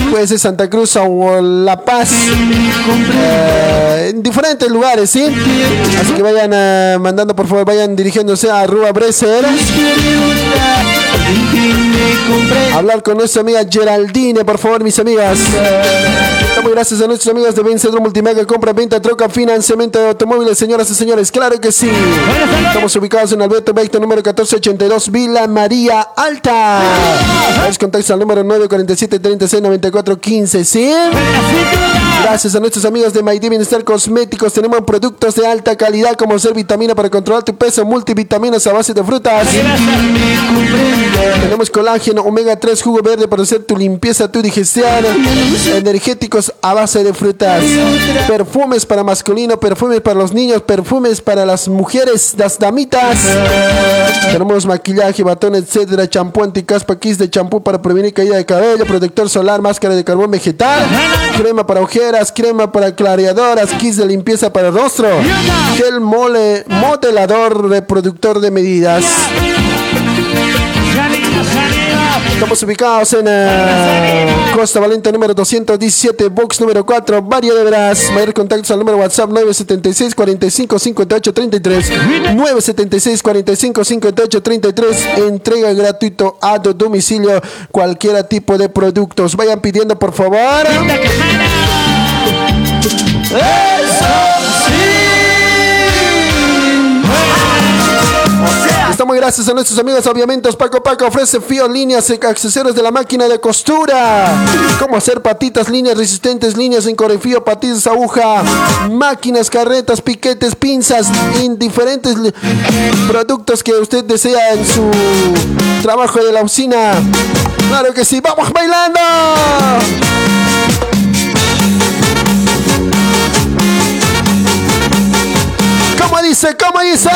Puede ser Santa Cruz o La Paz, eh, en diferentes lugares, sí. Así que vayan eh, mandando, por favor, vayan dirigiéndose a Rua Breser. Hablar con nuestra amiga Geraldine, por favor, mis amigas. Gracias a nuestros amigos de Vencedor Multimega, compra, venta, troca, financiamiento de automóviles, señoras y señores. Claro que sí. Estamos ubicados en Alberto Vector, número 1482, Villa María Alta. Los contactos al número 947 36 94 15, ¿sí? Gracias a nuestros amigos de Maidí Bienestar Cosméticos, tenemos productos de alta calidad como ser vitamina para controlar tu peso, multivitaminas a base de frutas. Tenemos colágeno, omega 3, jugo verde para hacer tu limpieza, tu digestión. Energéticos a base de frutas. Perfumes para masculino, perfumes para los niños, perfumes para las mujeres, las damitas. Tenemos maquillaje, batón, etcétera, champú anticaspa, kiss de champú para prevenir caída de cabello, protector solar, máscara de carbón vegetal, crema para ojeras, crema para clareadoras, kiss de limpieza para rostro, gel mole, modelador, reproductor de medidas. Estamos ubicados en eh, Costa Valente número 217, box número 4, Vario de Veras. Mayor contactos al número WhatsApp 976 45 58 33. 976 45 58 33. Entrega gratuito a tu domicilio cualquier tipo de productos. Vayan pidiendo por favor. Gracias a nuestros amigos Aviamentos Paco Paco ofrece fío, líneas accesorios de la máquina de costura. Cómo hacer patitas, líneas resistentes, líneas en corefío, patitas, aguja, máquinas, carretas, piquetes, pinzas, en diferentes productos que usted desea en su trabajo de la oficina. Claro que sí, vamos bailando. ¿Cómo dice? ¿Cómo dice?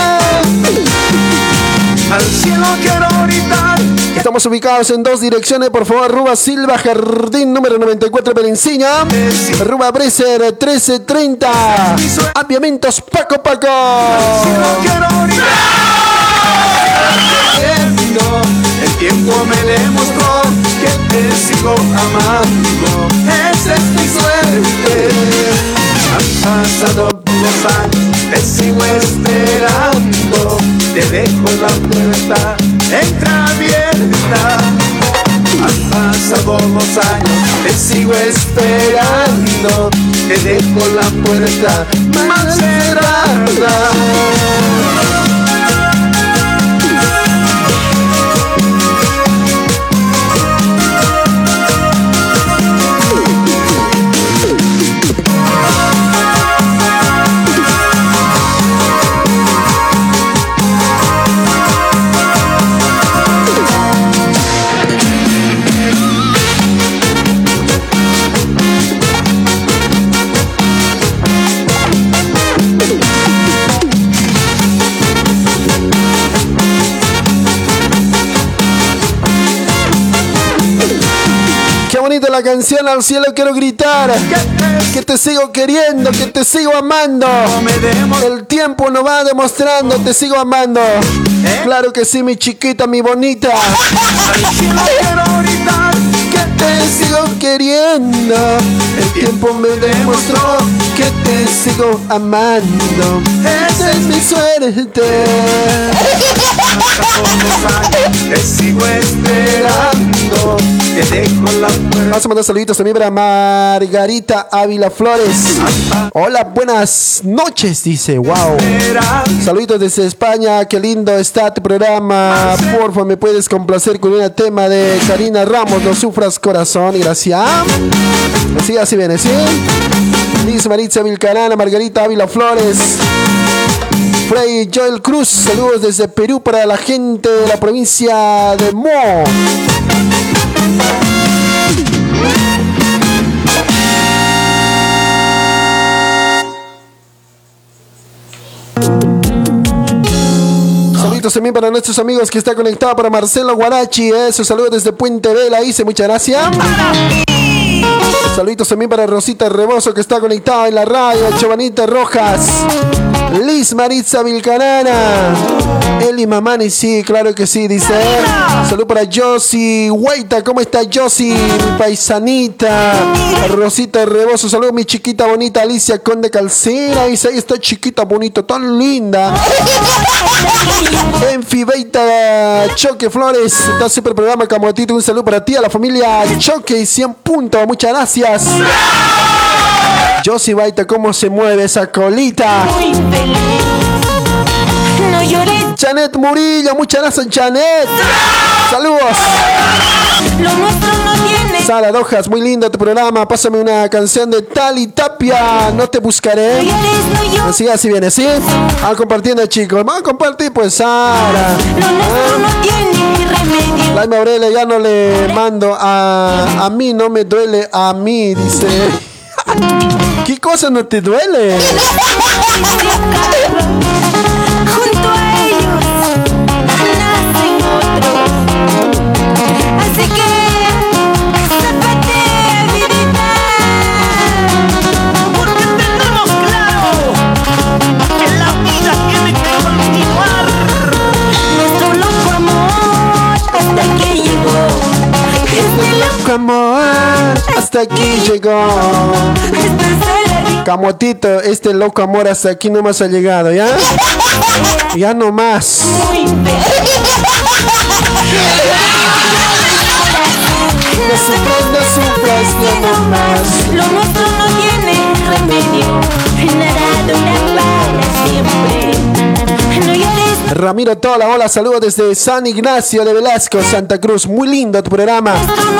Al cielo quiero gritar. Estamos ubicados en dos direcciones, por favor, Ruba Silva, Jardín número 94, Belenciña, Ruba Breser 1330, Aviamentos Paco Paco. quiero gritar. El tiempo me demostró que te sigo amando. Esa es pasado los años, te sigo esperando. Te dejo la puerta entreabierta. Han pasado los años, te sigo esperando. Te dejo la puerta más cerrada. La canción, al cielo quiero gritar. Que te sigo queriendo, que te sigo amando. El tiempo nos va demostrando, te sigo amando. Claro que sí, mi chiquita, mi bonita. Que te sigo queriendo. El tiempo me demostró que te sigo amando. Esa es mi suerte. Te sigo esperando. Te dejo la puerta. Vamos a mandar saluditos también para Margarita Ávila Flores. Hola, buenas noches, dice. Wow. Saluditos desde España. Qué lindo está tu programa. Porfa, me puedes complacer con un tema de Karina Ramos. No sufras corazón. Gracias. Así, así viene, ¿sí? Dice Maritza Vilcarana, Margarita Ávila Flores. Frey Joel Cruz, saludos desde Perú para la gente de la provincia de Mo. Saluditos también para nuestros amigos que está conectado para Marcelo Guarachi, eso, saludos desde Puente Vela, dice muchas gracias. Saluditos también para Rosita Rebozo que está conectada en la radio, Chovanita Rojas, Liz Maritza Vilcanana, Eli Mamani, sí, claro que sí, dice. Salud para Josie Hueita, ¿cómo está Josie? Mi paisanita, Rosita Rebozo, saludos mi chiquita bonita Alicia Conde Calcera, dice, ahí está chiquita bonita, tan linda. Enfibeita Choque Flores, está super programa Camotito, un saludo para ti, a la familia Choque y 100 puntos, muchas gracias. Josie Baita, ¿cómo se mueve esa colita? No llores, Janet Murillo, muchas gracias Janet. Saludos. lo nuestro no tiene. Sala Dojas, muy lindo tu programa. Pásame una canción de Tali Tapia. No te buscaré. Así, así viene, ¿sí? Vamos compartiendo, chicos. Vamos a compartir, pues, Sara. Laima Aurelia, ya no le mando a, a mí, no me duele a mí, dice. ¿Qué cosa no te duele? Junto a ellos nacen otros. Así que, sápate, vidita. Porque tenemos claro que la vida tiene que continuar. Nuestro loco amor hasta que llegó. Este Loco amor, hasta aquí llegó. Camotito, este loco amor hasta aquí nomás ha llegado, ¿ya? Ya no más. No sufras, ya no más. Lo nuestro no tiene remedio. Nada dura Ramiro Tola, hola, saludos desde San Ignacio de Velasco, Santa Cruz. Muy lindo tu programa.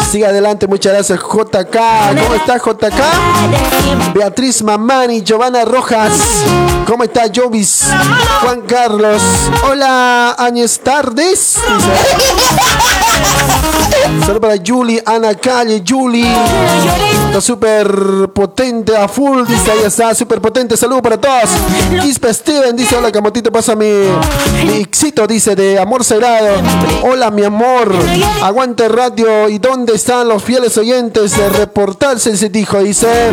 Sigue adelante, muchas gracias, JK. ¿Cómo está JK? Beatriz Mamani, Giovanna Rojas. ¿Cómo está Jovis? Juan Carlos. Hola, Añez Tardes. Saludos para Julie, Ana Calle, Julie. Está súper potente a full, dice, ahí está, súper potente. Saludos para todos. Ispa Steven dice, hola Camotito, pasa mi, éxito, dice, de Amor Sagrado. Hola, mi amor. Aguante radio. ¿Y dónde están los fieles oyentes de reportarse? Se dijo, dice.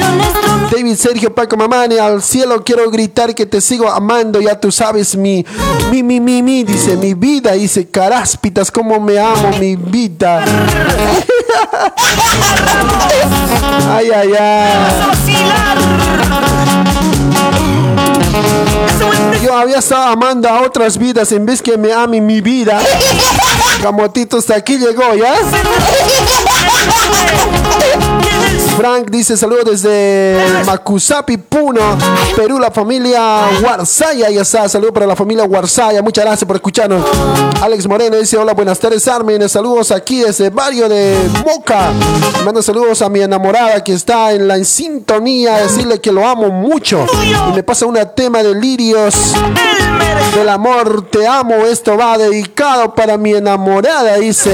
David Sergio Paco Mamani, al cielo quiero gritar que te sigo amando, ya tú sabes mi, mi, mi, mi, dice, mi vida, dice, caráspitas, como me amo, mi ay, ay, ay. Yo había estado amando a otras vidas en vez que me ame mi vida. Camotito hasta aquí llegó, ¿ya? Frank dice saludos desde Macusapi, Puno, Perú, la familia Warsaya. Ya está, saludos para la familia Warsaya. Muchas gracias por escucharnos. Alex Moreno dice hola, buenas tardes, Armin. Saludos aquí desde barrio de Moca. Mando saludos a mi enamorada que está en la sintonía. Decirle que lo amo mucho. Y me pasa un tema de lirios del amor. Te amo. Esto va dedicado para mi enamorada, dice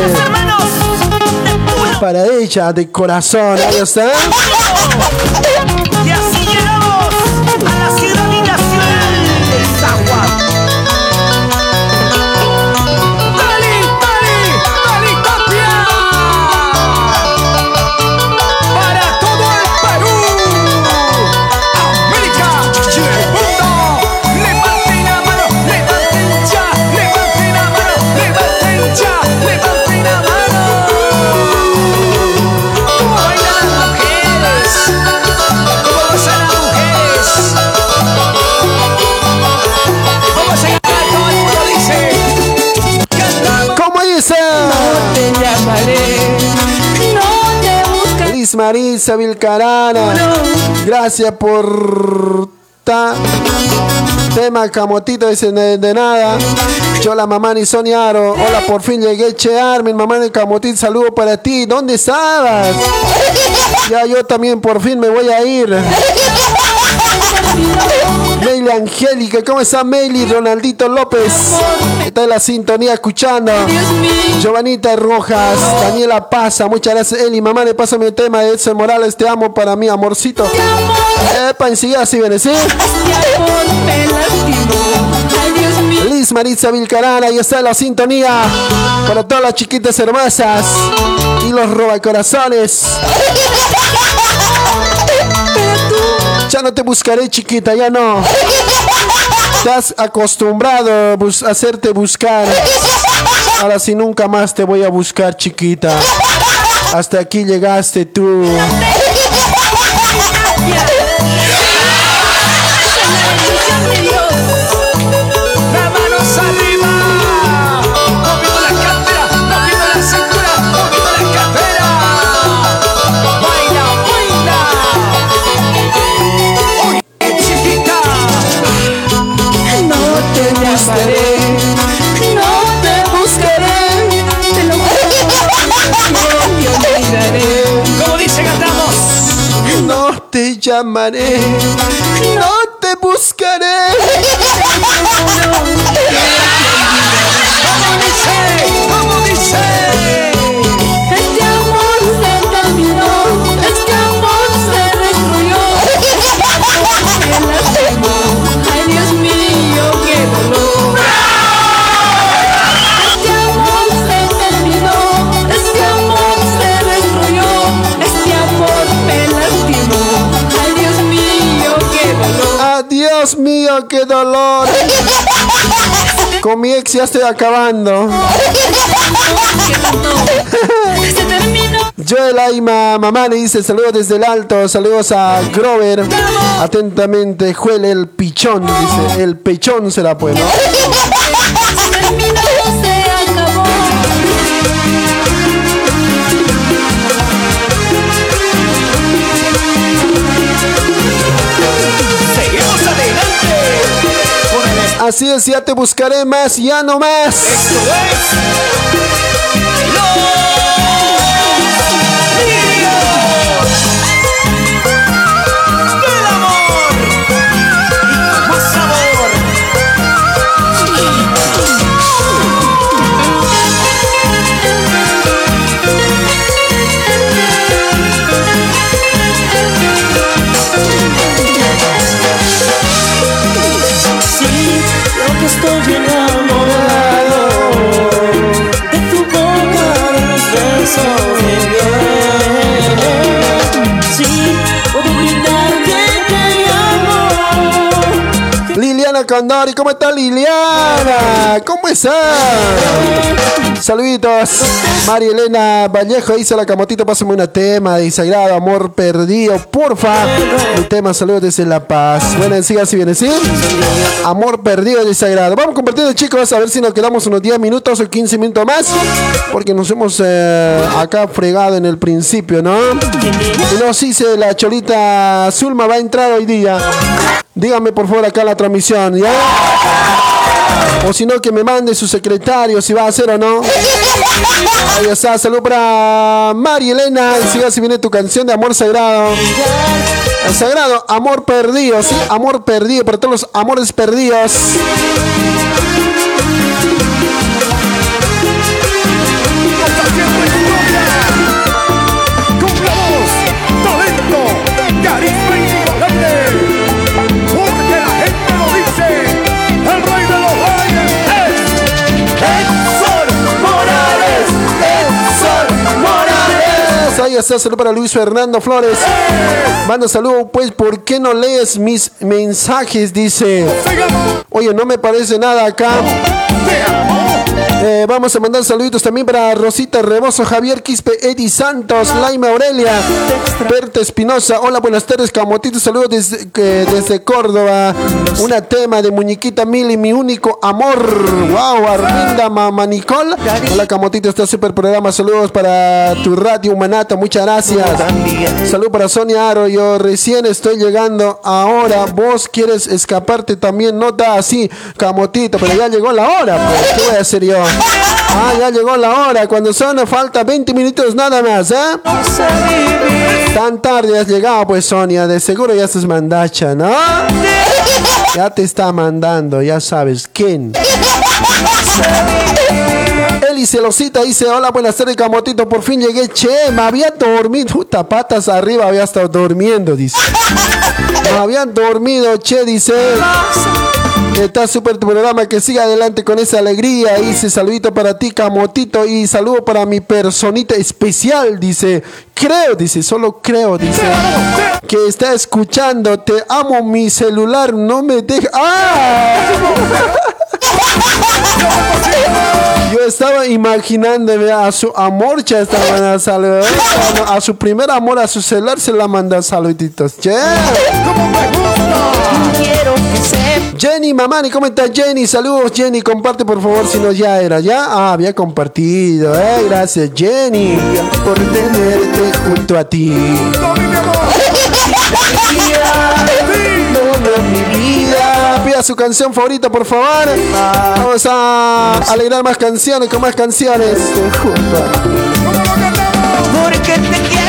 para ella de corazón. Ahí está. Y Te llamaré, no te buscaré. Liz Marisa Vilcarana. Gracias por ta tema camotito dice de, de nada. Yo la mamá ni Sonia Aro. Hola, por fin llegué, Che Armin, mamá de camotito, saludo para ti. ¿Dónde estabas? Ya yo también por fin me voy a ir. Angélica, ¿cómo está Meili? Ronaldito López. Está en la sintonía escuchando. Giovanita Rojas, Daniela Pasa, muchas gracias Eli. Mamá, le pasa mi tema de Edson Morales, te amo para mí, amorcito. Epa, enseguida así viene, ¿sí? Liz Maritza Vilcarana, y está en la sintonía. Para todas las chiquitas hermosas y los robacorazones. Ya no te buscaré, chiquita, ya no. Te has acostumbrado a hacerte buscar. Ahora sí nunca más te voy a buscar, chiquita. Hasta aquí llegaste tú. No te buscaré. Mío, qué dolor. Con mi ex ya estoy acabando. Joel Aima, mamá le dice saludos desde el alto, saludos a Grover. Atentamente, Juel el pichón, dice. El pechón será pues, ¿no? Así es, ya te buscaré más, ya no más. Estoy enamorado de tu boca, de los besos de miel. Liliana Condori, ¿cómo está Liliana? ¿Cómo está? Saluditos. María Elena Vallejo dice la camotita, pásame una tema de Sagrado Amor Perdido, porfa. Mi tema, saludos desde La Paz. Bueno, siga así viene, ¿sí? Amor Perdido de Sagrado. Vamos compartiendo, chicos, a ver si nos quedamos unos 10 minutos o 15 minutos más. Porque nos hemos eh, acá fregado en el principio, ¿no? Y nos dice la cholita Zulma va a entrar hoy día. Dígame por favor acá la transmisión, O si no, que me mande su secretario si va a hacer o no. Ahí está, salud para María Elena. Y siga si viene tu canción de amor sagrado. El sagrado, amor perdido, ¿sí? Amor perdido, para todos los amores perdidos. Carisma Ahí está, salud para Luis Fernando Flores. Manda saludo, pues, ¿por qué no lees mis mensajes? Dice. Oye, no me parece nada acá. Eh, vamos a mandar saluditos también para Rosita Rebozo, Javier Quispe, Eddie Santos, Laima Aurelia, Berta Espinosa. Hola, buenas tardes, Camotito. Saludos desde, que- desde Córdoba. Una tema de Muñequita Mili, mi único amor. Wow, Arminda Mama Nicole. Hola, Camotito, está súper programa. Saludos para tu radio Humanata, muchas gracias. Salud para Sonia Aro. Yo recién estoy llegando ahora. Vos quieres escaparte también, nota así, Camotito, pero ya llegó la hora, pues. ¿Qué voy a hacer yo? Ah, ya llegó la hora. Cuando son, falta 20 minutos nada más, ¿eh? Tan tarde has llegado, pues, Sonia. De seguro ya estás mandacha, ¿no? Ya te está mandando, ya sabes quién. Eli Celosita dice, hola, buenas tardes, Camotito, por fin llegué, che, me había dormido, puta, patas arriba, había estado durmiendo, dice. Me habían dormido, che, dice. Está súper tu programa, que siga adelante con esa alegría. Dice, saludito para ti, Camotito, y saludo para mi personita especial, dice. Creo, dice, solo creo, dice. Que está escuchando, te amo, mi celular no me deja... ¡Ah! Yo estaba imaginándome a su amor, ya estaban a saludar. A su primer amor, a su celular se la manda saluditos. Che. Jenny, mamani, ¿cómo está Jenny? Saludos, Jenny. Comparte por favor si no ya era. ¿Ya? Ah, había compartido. Eh, gracias, Jenny, por tenerte junto a ti. Toda mi vida. Pida su canción favorita, por favor. Vamos a alegrar más canciones con más canciones. Junto a porque te quiero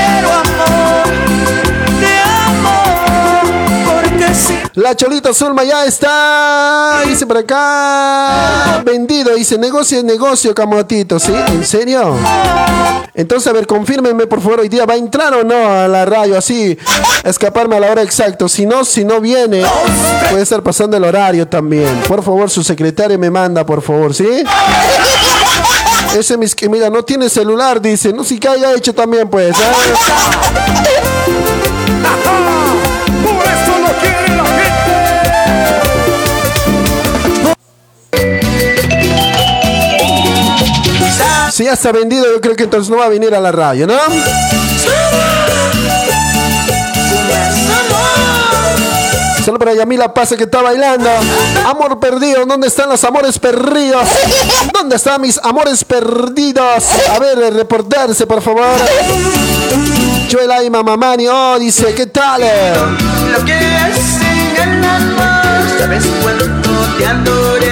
La Cholita Zulma ya está. Dice por acá. Vendido. Dice negocio es negocio, camotito. ¿Sí? ¿En serio? Entonces, a ver, confírmenme por favor. Hoy día va a entrar o no a la radio. Así, escaparme a la hora exacta. Si no, si no viene, puede estar pasando el horario también. Por favor, su secretario me manda, por favor. ¿Sí? Ese mis que mira, no tiene celular, dice. No, si que haya hecho también, pues. ¿eh? Si ya está vendido, yo creo que entonces no va a venir a la radio, ¿no? Solo para Yamila Pase que está bailando. Amor perdido, ¿dónde están los amores perdidos? ¿Dónde están mis amores perdidos? A ver, eh, reportarse, por favor. Chuela y Mamamani, oh, dice, ¿qué tal? Eh? Lo que es el amor, sabes cuánto te adoré.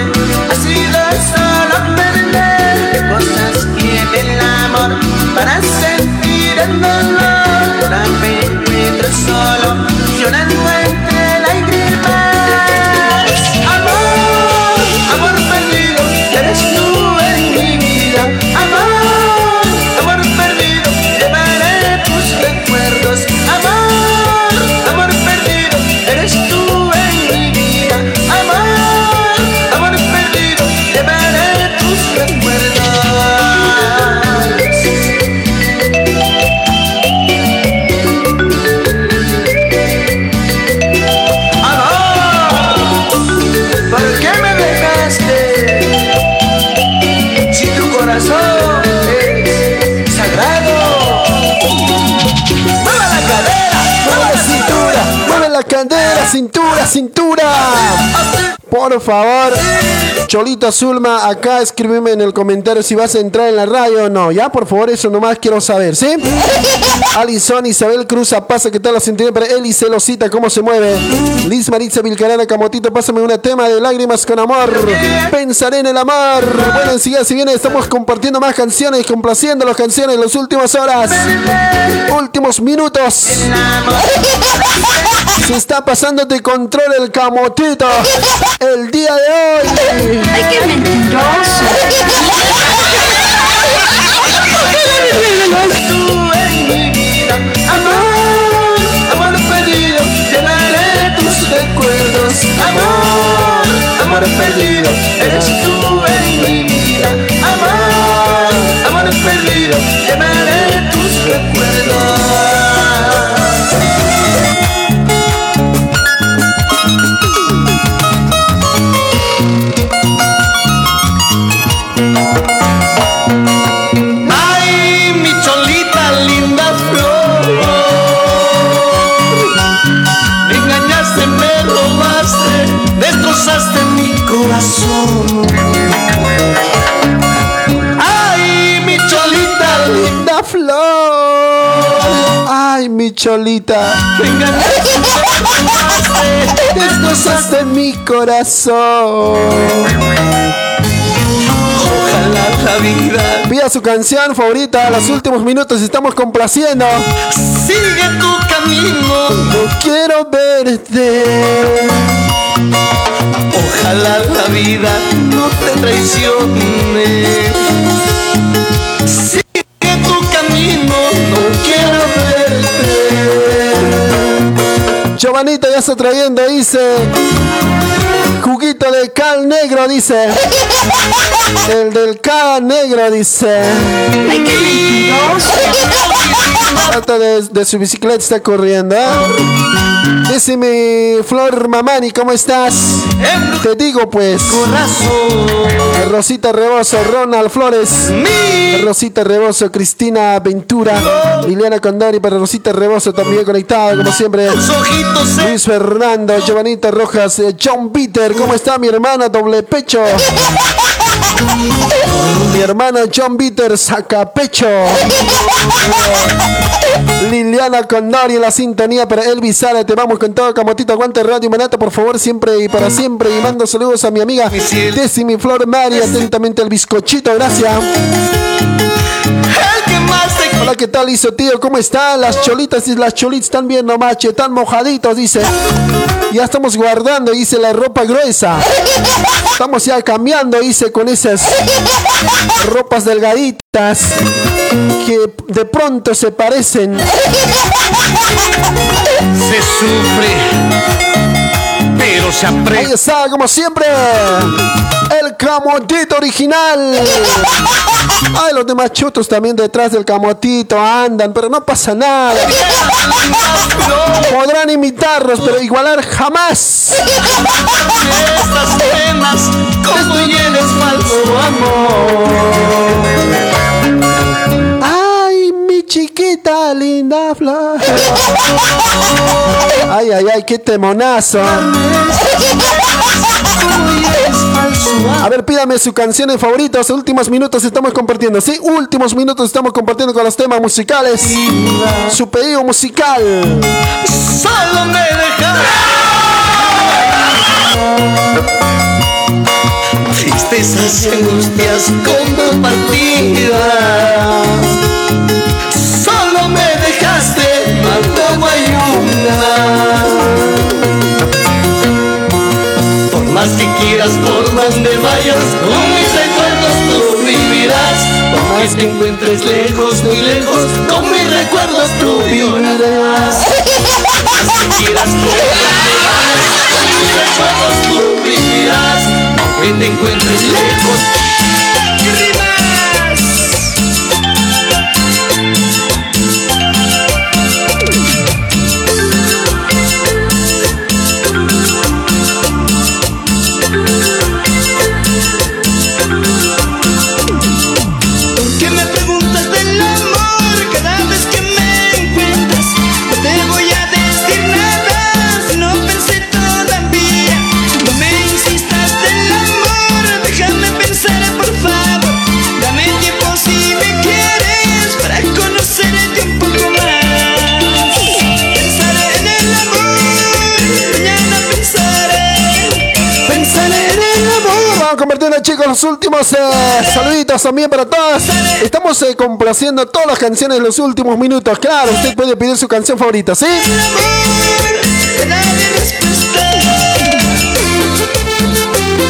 Ha sido solo perder, el amor para sentir el dolor. Ahora me encuentro solo llorando. Cintura, cintura. Por favor, Cholito Zulma, acá escríbeme en el comentario si vas a entrar en la radio o no. Ya, por favor, eso nomás quiero saber, ¿sí? Alison Isabel Cruz pasa ¿qué tal la sintonía para Eli Celosita? ¿Cómo se mueve? Liz Maritza Vilcarana Camotito, pásame una tema de lágrimas con amor. Pensaré en el amor. Bueno, enseguida si viene, estamos compartiendo más canciones, complaciendo las canciones en las últimas horas. Últimos minutos. Se está pasando de control el camotito el día de hoy. Ay, qué mentiroso. Tú en mi vida, amor, amor perdido, llenaré tus recuerdos, amor, amor perdido, eres tú en mi vida, amor, amor perdido, llenaré tus recuerdos. Mi cholita. Destrozaste mi corazón. Ojalá la vida Pida su canción favorita. Los últimos minutos estamos complaciendo. sigue tu camino No quiero verte. Ojalá la vida no te traicione. Sigue tu camino, no quiero verte. Giovanita ya está trayendo, dice. Juguito de cal negro, dice. El del cal negro, dice. Trata de, de su bicicleta, está corriendo. ¿eh? Flor Mamani, ¿cómo estás? Te digo pues. Rosita Rebozo, Ronald Flores. Rosita Rebozo, Cristina Ventura. Liliana Condori para Rosita Rebozo también conectada, como siempre. Luis Fernando, Giovanita Rojas, eh, John Peter, ¿cómo está mi hermana? Doble pecho. Mi hermana John Peter saca pecho. Liliana Condori en la sintonía para Elvis Zárate. Vamos con todo, Camotito. Aguante Radio Manata, por favor, siempre y para siempre. Y mando saludos a mi amiga Desi, mi Flor Mari. Atentamente el bizcochito, gracias. Hola, ¿qué tal, hizo tío? ¿Cómo están? Las cholitas y las cholitas están bien nomás, che, están mojaditos, dice. Ya estamos guardando, dice, la ropa gruesa. Estamos ya cambiando, dice, con esas ropas delgaditas que de pronto se parecen. Se sufre, pero se aprende. Ahí está, como siempre, el camotito original. Ay, los demás chutos también detrás del camotito andan, pero no pasa nada. Podrán imitarlos, pero igualar jamás. Estas penas, como falso amor. Linda flor. Ay, ay, ay, qué temonazo. A ver, pídame su canción en favoritos. Últimos minutos estamos compartiendo. Sí, últimos minutos estamos compartiendo con los temas musicales. Su pedido musical. Solo me dejas. Tristezas y angustias compartidas. Quieras, por donde vayas, con mis recuerdos tú vivirás. Por más que encuentres lejos, muy lejos, con mis recuerdos tú vivirás. Que quieras, por donde vayas, con mis recuerdos tú vivirás. Aunque te encuentres lejos. Los últimos eh, saluditos también para todos. Estamos eh, complaciendo todas las canciones en los últimos minutos. Claro, usted puede pedir su canción favorita, ¿sí?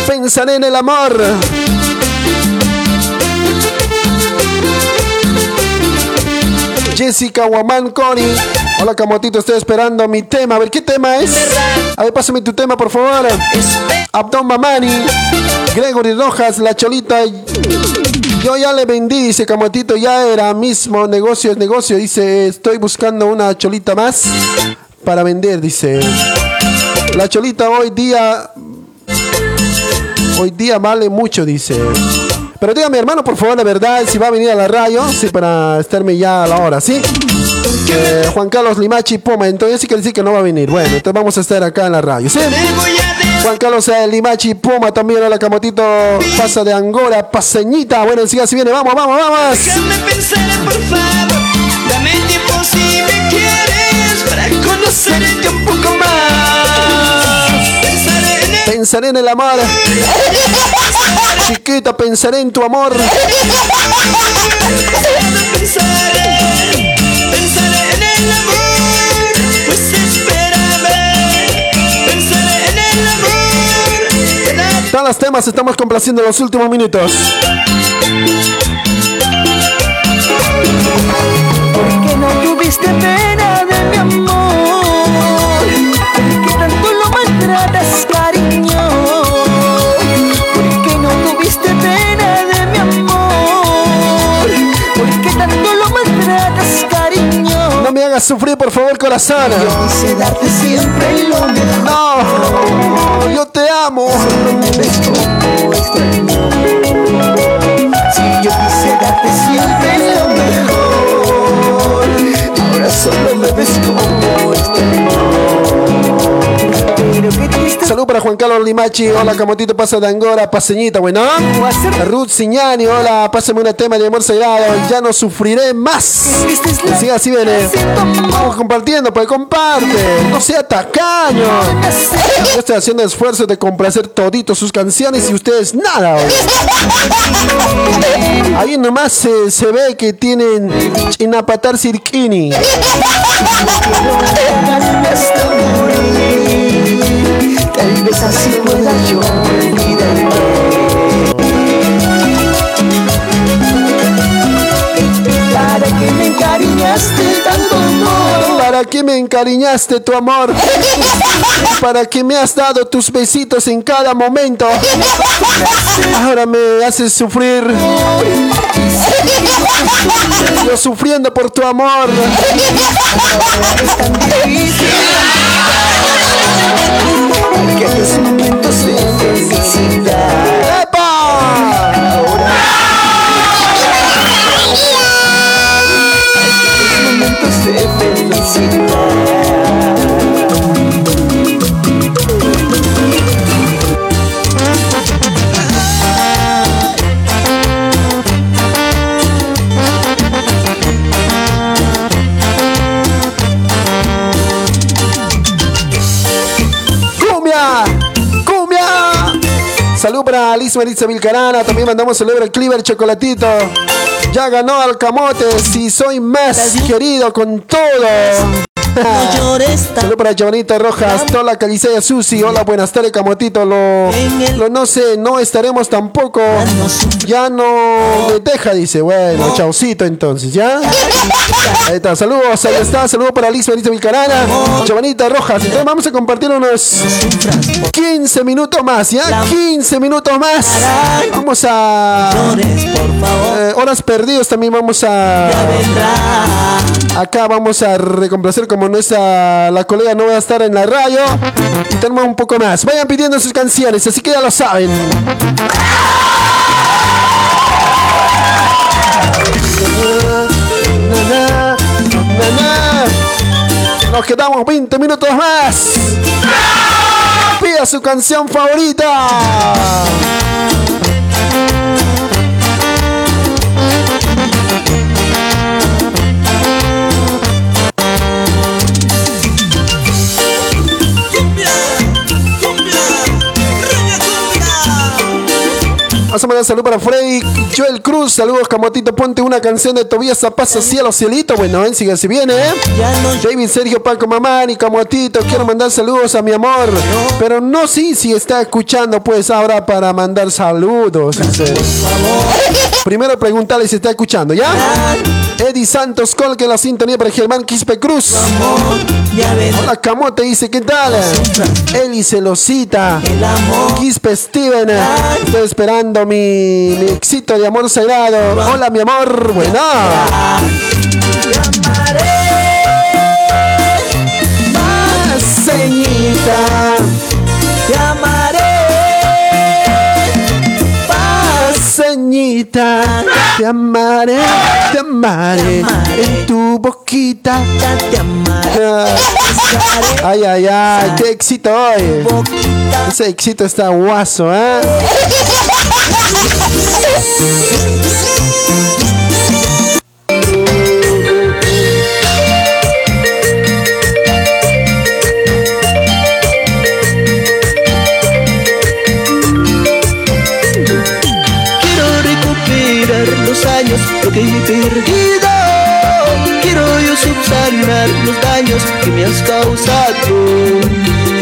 Pensaré en el amor. Jessica Guamán Cori. Hola Camotito, estoy esperando mi tema. A ver, ¿qué tema es? A ver, pásame tu tema, por favor. Abdon Mamani, Gregory Rojas, La Cholita. Yo ya le vendí, dice Camotito, ya era mismo negocio, es negocio. Dice, estoy buscando una cholita más para vender, dice. La cholita hoy día, hoy día vale mucho, dice. Pero dígame, hermano, por favor, la verdad, si va a venir a la radio, sí, para estarme ya a la hora, ¿sí? Eh, Juan Carlos Limachi Poma, entonces sí que decir que no va a venir. Bueno, entonces vamos a estar acá en la radio, ¿sí? Juan Carlos eh, Limachi Poma también, hola Camotito, pasa de Angora, paseñita. Bueno, siga si viene, vamos, vamos, vamos. Déjame pensar, por favor. Dame tiempo si me quieres para conocerte un poco más. Pensaré en el Pensaré en el amor. Chiquita, pensaré en tu amor. pensaré, pensaré amor. Pues temas estamos complaciendo en los últimos minutos. que no tuviste pena de mi amor, hagas sufrir, por favor, corazón. Yo quise darte siempre lo mejor. No, yo te amo. Solo me ves como extraño. Qué triste Salud para Juan Carlos Limachi. Hola, Camotito, pasa de Angora, paseñita, bueno. Ruth Siñani, hola, pásame un tema de amor sagrado. Ya no sufriré más. Siga así, viene. Vamos compartiendo, pues comparte. No sea tacaño. Yo estoy haciendo esfuerzo de complacer todito sus canciones y ustedes nada. Ahí nomás se, se ve que tienen Chinapatar Cirquini. Tal vez así pueda yo olvidarte. Para que me encariñaste tanto amor. ¿Para qué me encariñaste tu amor? ¿Para qué me has dado tus besitos en cada momento? Ahora me haces sufrir. Yo sufriendo por tu amor. Es tan difícil. Salud para Alice Maritza Vilcarana. También mandamos saludos al Cleaver Chocolatito. Ya ganó al camote. Si soy más querido con todo. Saludos para Giovanita Rojas, Tola Calicea Susi, hola, buenas tardes, Camotito. Lo, lo no sé, no estaremos tampoco. Ya no me deja, dice. Bueno, chaucito entonces, ¿ya? Ahí está, saludos, ahí está, saludos para Alicia Benito Vilcarana, Giovanita Rojas. Entonces vamos a compartir unos 15 minutos más, ¿ya? 15 minutos más. Vamos a. eh, horas perdidas también vamos a. Acá vamos a recomplacer como nuestra la colega no va a estar en la radio. Y tenemos un poco más. Vayan pidiendo sus canciones, así que ya lo saben. Na, na, na, na. Nos quedamos 20 minutos más. Pida su canción favorita. Vamos a mandar salud para Freddy Joel Cruz. Saludos, Camotito. Ponte una canción de Tobías Zapasa, Cielo, Cielito. Bueno, ¿eh? sigue si viene, ¿eh? David Sergio Paco Mamani, Camotito. Quiero mandar saludos a mi amor. Pero no, sí, si está escuchando, pues ahora para mandar saludos. dice. Primero preguntarle si está escuchando, ¿ya? Eddie Santos Colque la sintonía para Germán Quispe Cruz. Hola, Camote dice, ¿qué tal? Eli Celosita. Quispe Steven. Estoy esperando mi, mi éxito de amor sagrado. Hola, mi amor. Bueno. Paseñita. Te amaré. Paseñita. Te amaré. Te amaré. En tu boquita. Te amaré. Ay, ay, ay. Qué éxito hoy. Ese éxito está guaso, ¿eh? Quiero recuperar los años, que he perdido. Quiero yo subsanar los daños que me has causado.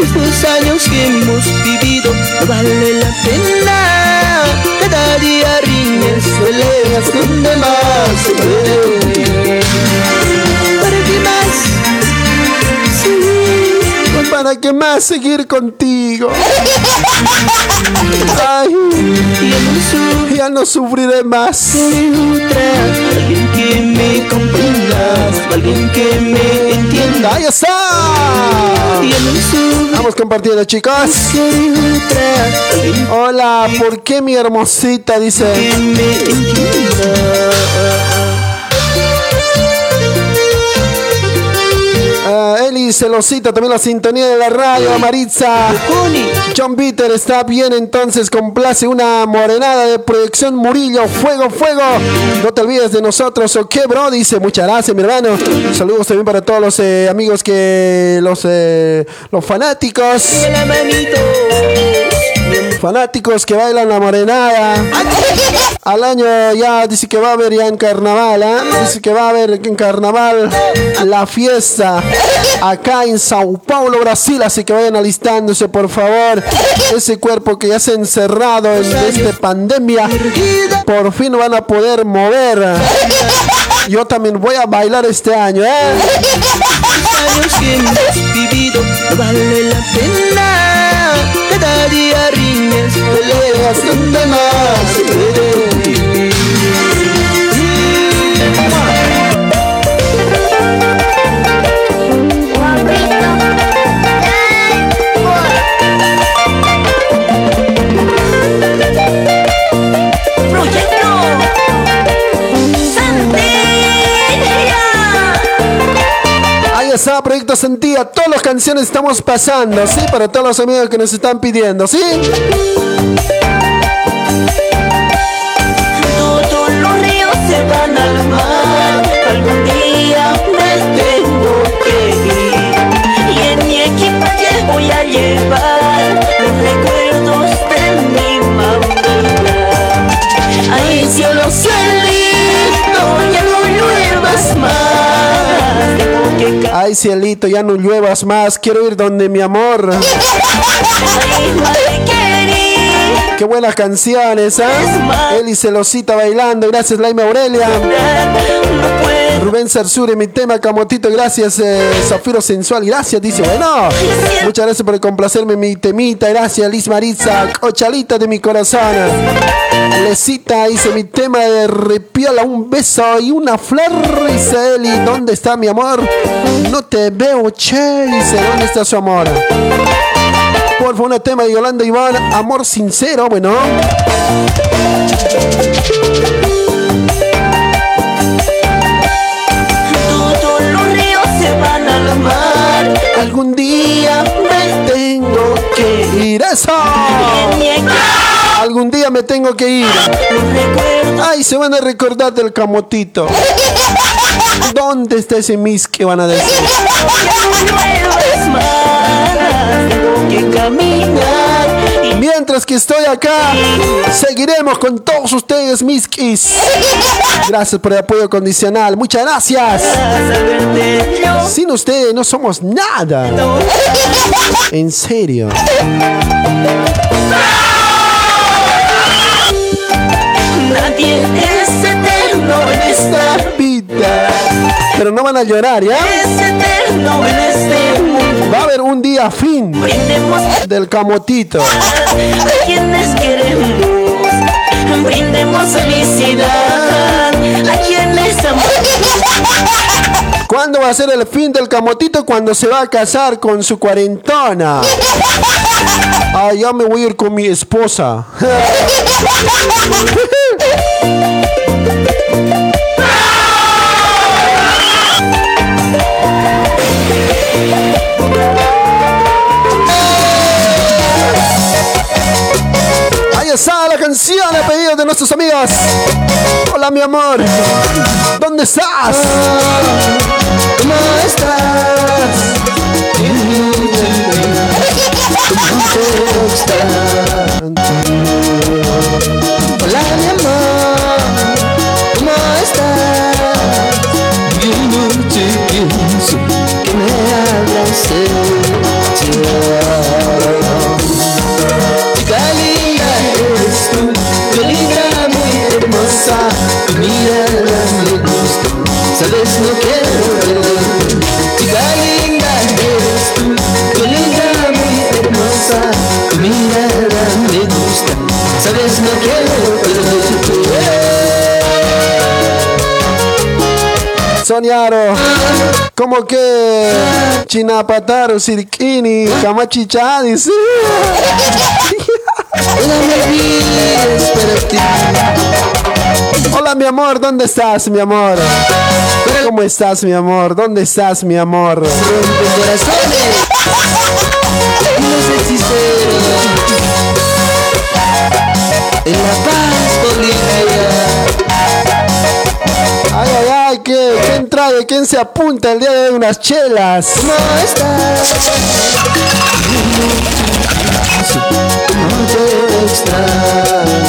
Estos años que hemos vivido no vale la pena. Riñas, peleas con demás. ¿Para qué más seguir contigo? Ay, ya no sufriré más. Alguien que me comprenda, alguien que me entienda. ¡Ahí está! Vamos compartiendo, chicos. Hola, ¿por qué mi hermosita dice? Eli Celosita, también la sintonía de la radio, Maritza. John Peter está bien, entonces complace una morenada de proyección Murillo. Fuego, fuego. No te olvides de nosotros, ¿ok, bro? Dice, muchas gracias, mi hermano. Saludos también para todos los eh, amigos que. los, eh, los fanáticos. Fanáticos que bailan la morenada. Al año ya dice que va a haber ya en carnaval, ¿ah? Dice que va a haber en carnaval la fiesta acá en Sao Paulo, Brasil. Así que vayan alistándose, por favor. Ese cuerpo que ya se ha encerrado en esta pandemia, por fin van a poder mover. Yo también voy a bailar este año, ¿eh? vale la pena. Cada día riñas, peleas, donde más. Está, Proyecto Sentía. Todas las canciones estamos pasando, ¿sí? Para todos los amigos que nos están pidiendo, ¿sí? Todos los ríos se van al mar. Algún día me tengo que ir. Y en mi equipaje voy a llevar los recuerdos de mi mamá. Ay, cielo, cielito, ya no lluevas más. Ay, cielito, ya no lluevas más. Quiero ir donde mi amor. Qué buenas canciones, ¿ah? Eli Celosita bailando. Gracias, Laime Aurelia. Rubén Sarsure, mi tema, Camotito. Gracias, eh, Zafiro Sensual. Gracias, dice. Bueno, muchas gracias por complacerme mi temita. Gracias, Liz Maritza. Cochalita de mi corazón. Lesita dice mi tema de repiola. Un beso y una flor. Dice Eli. ¿Dónde está mi amor? No te veo, che. Dice, ¿dónde está su amor? Por favor, un tema de Yolanda Iván, amor sincero, bueno. Algún día me tengo que ir. ¡Eso! Algún día me tengo que ir. Ay, se van a recordar del camotito. ¿Dónde está ese mis que van a decir? que caminar. Mientras que estoy acá, seguiremos con todos ustedes, mis kiss. Gracias por el apoyo condicional. Muchas gracias. Sin ustedes no somos nada. En serio. Nadie es eterno en esta vida. Pero no van a llorar, ¿ya? Es eterno en este mundo. Va a haber un día fin del camotito. A quienes queremos, brindemos felicidad. A quienes amamos. ¿Cuándo va a ser el fin del camotito? Cuando se va a casar con su cuarentona. Ah, ya me voy a ir con mi esposa. está la canción a pedido de nuestros amigos. Hola, mi amor. ¿Dónde estás? ¿Cómo estás? Hola mi amor, Como que Chinapataru, Sirkini, Kamachicha, dice. Hola mi amor, ¿dónde estás mi amor? ¿Cómo estás mi amor? ¿Dónde estás mi amor? En La Paz, ¿qué, ¿quién trae? ¿Quién se apunta el día de hoy unas chelas? ¿Cómo estás? ¿Cómo te extraño?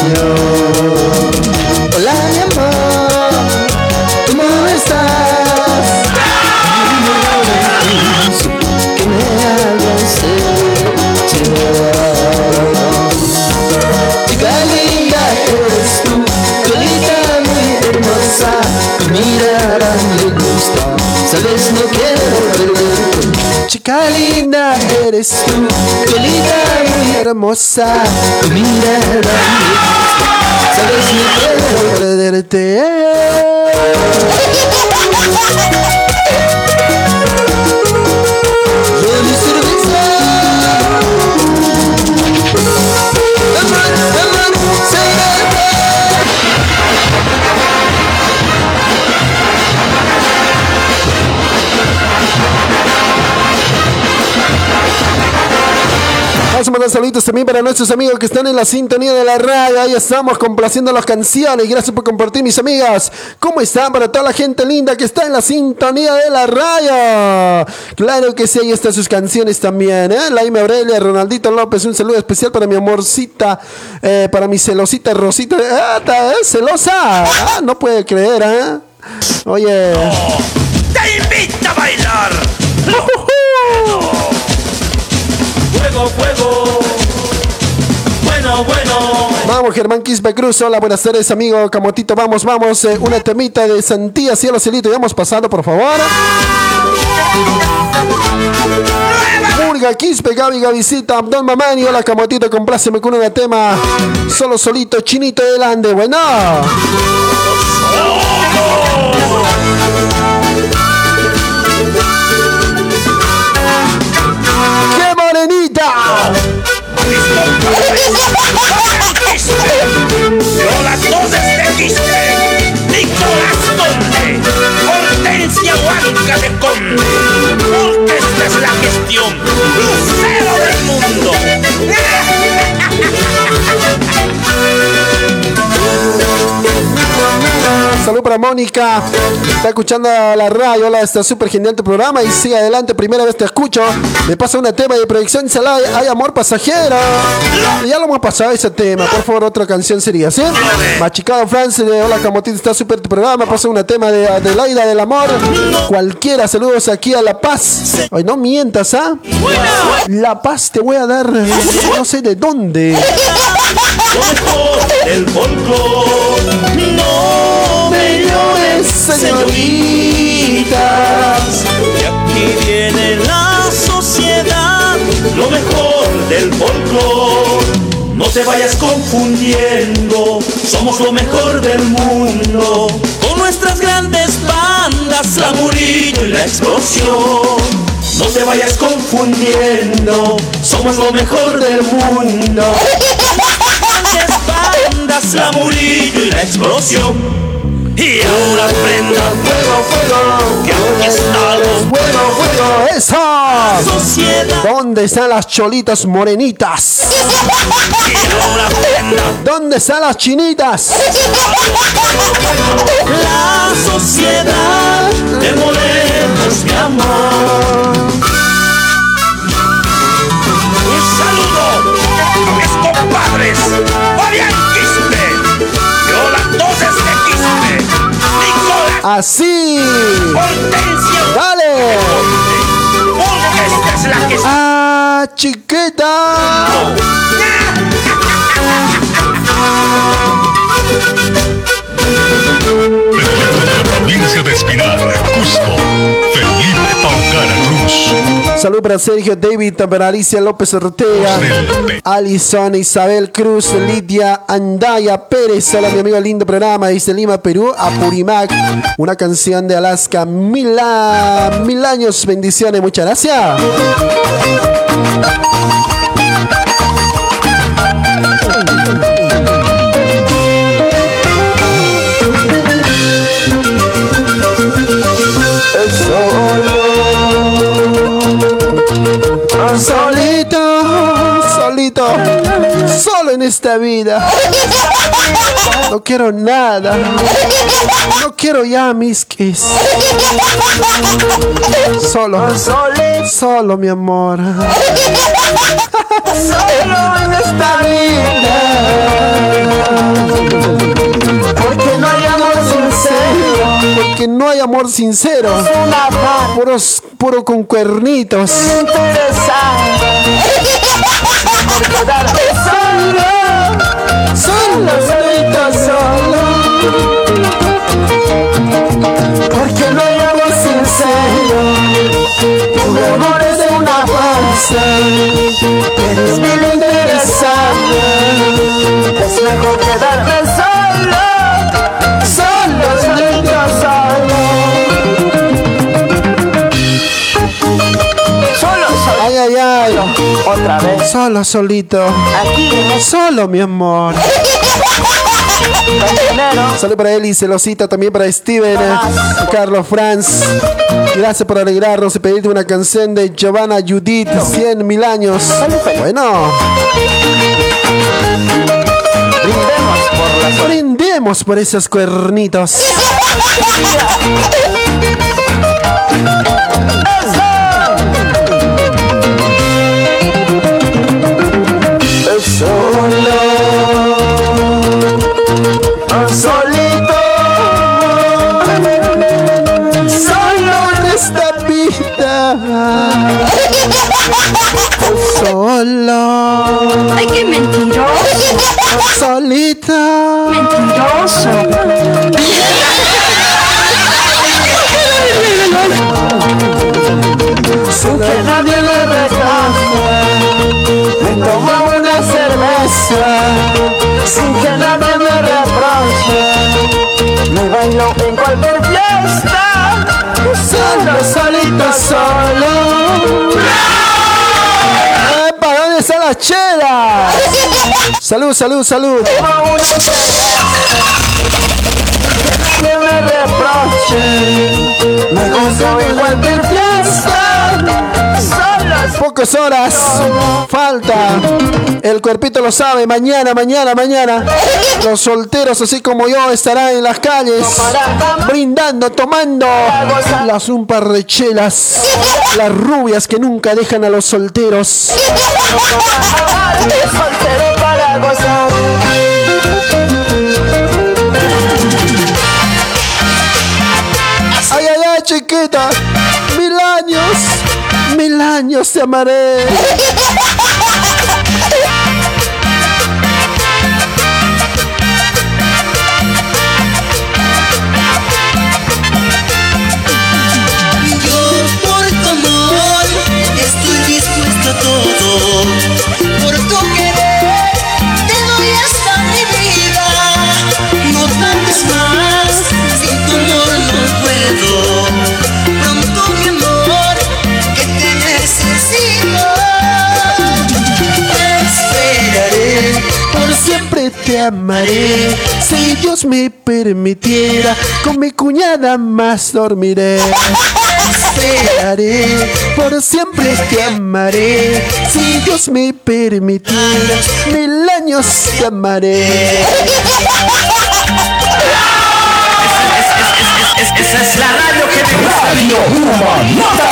Chica linda, eres tú, colita muy hermosa, tu mirada sabes no quiero perderte. Vamos a mandar saluditos también para nuestros amigos que están en la sintonía de la radio. Ahí estamos complaciendo las canciones. Gracias por compartir, mis amigas. ¿Cómo están para toda la gente linda que está en la sintonía de la radio? Claro que sí, ahí están sus canciones también. ¿eh? Laime Aurelia, Ronaldito López, un saludo especial para mi amorcita, eh, para mi celosita Rosita. Ah, está, ¿eh? ¿Celosa? Ah, no puede creer, ¿eh? Oye. ¡Te invito a bailar! ¡Fuego, fuego! Bueno, bueno. Vamos, Germán Quispe Cruz. Hola, buenas tardes, amigo Camotito. Vamos, vamos. eh, una temita de Santía, cielo, cielito. Y vamos pasando, por favor. Murga, Quispe, Gaby, Gavisita, Abdón Mamani. Hola, Camotito. Compláceme con un tema. Solo solito, chinito del Ande. Bueno. Quispe. Nicolás Conde. Hortensia Huanca de Conde. Porque esta es la gestión. Lucero del mundo. Salud para Mónica. Está escuchando la radio. Hola, está súper genial tu programa. Y sigue adelante, primera vez te escucho. Me pasa un tema de proyección. Salada, hay amor pasajero. Ya lo hemos pasado ese tema. Por favor, otra canción sería, ¿sí? Machicado France de Hola Camotito, está súper tu programa. Pasa un tema de Adelaida del amor. Cualquiera, saludos aquí a La Paz. Ay, no mientas, ¿ah? La Paz te voy a dar, no sé de dónde. El folclor. Señoritas. Que aquí viene la sociedad. Lo mejor del folclor. No te vayas confundiendo, somos lo mejor del mundo. Con nuestras grandes bandas, la Murillo y la explosión. No te vayas confundiendo, somos lo mejor del mundo. Grandes bandas, la Murillo y la explosión. Y ahora prenda fuego, fuego, que aquí estamos. Fuego, fuego, eso. Sociedad. ¿Dónde están las cholitas morenitas? ¿Dónde están las chinitas? la sociedad de morenos, mi amor. Así. Dale. Ah, chiquita. Salud para Sergio David, para Alicia López Ortega, Alison, Isabel Cruz, Lidia Andaya Pérez. Hola, mi amigo, lindo programa. Dice Lima, Perú, Apurimac. Una canción de Alaska. Mil, mil años, bendiciones. Muchas gracias. Esta vida. No quiero nada. No quiero ya mis kiss. Solo, solo mi amor. Solo en esta vida. Porque no hay amor sincero. Puros, puro con cuernitos. Solo, solo, solito, solo. Porque no hay amor sincero. Tu amor es una farsa. Otra vez. Solo, solito. Aquí Solo, mi amor. Salud para él y celosita también para Steven, eh, Carlos Franz. Gracias por alegrarnos y pedirte una canción de Giovanna Judith, 100 mil años. Bueno, Brindemos por la brindemos por esos cuernitos. Solita. Mentiroso. Sin que nadie me recoja. Me tomo una cerveza. Sin que nadie me reproche. Me bailo en cualquier fiesta. Solo, solito, solo. ¡Epa! ¿Dónde están las chelas? Salud, salud, salud. Tomo una cerveza. Que nadie me reproche. Me gozo en cualquier fiesta. Solo, Pocas horas. Falta. El cuerpito lo sabe. Mañana, mañana, mañana. Los solteros, así como yo, estarán en las calles. Brindando, tomando. Las un par de chelas. Las rubias que nunca dejan a los solteros. Ay, ay, ay, chiquita. Mil años. Mil años te amaré. Más, sin no puedo. Pronto mi amor, que te necesito. Te esperaré. Por siempre te amaré. Si Dios me permitiera, con mi cuñada más dormiré. Esperaré, por siempre te amaré. Si Dios me permitiera, mil años te amaré. Radio Humanata,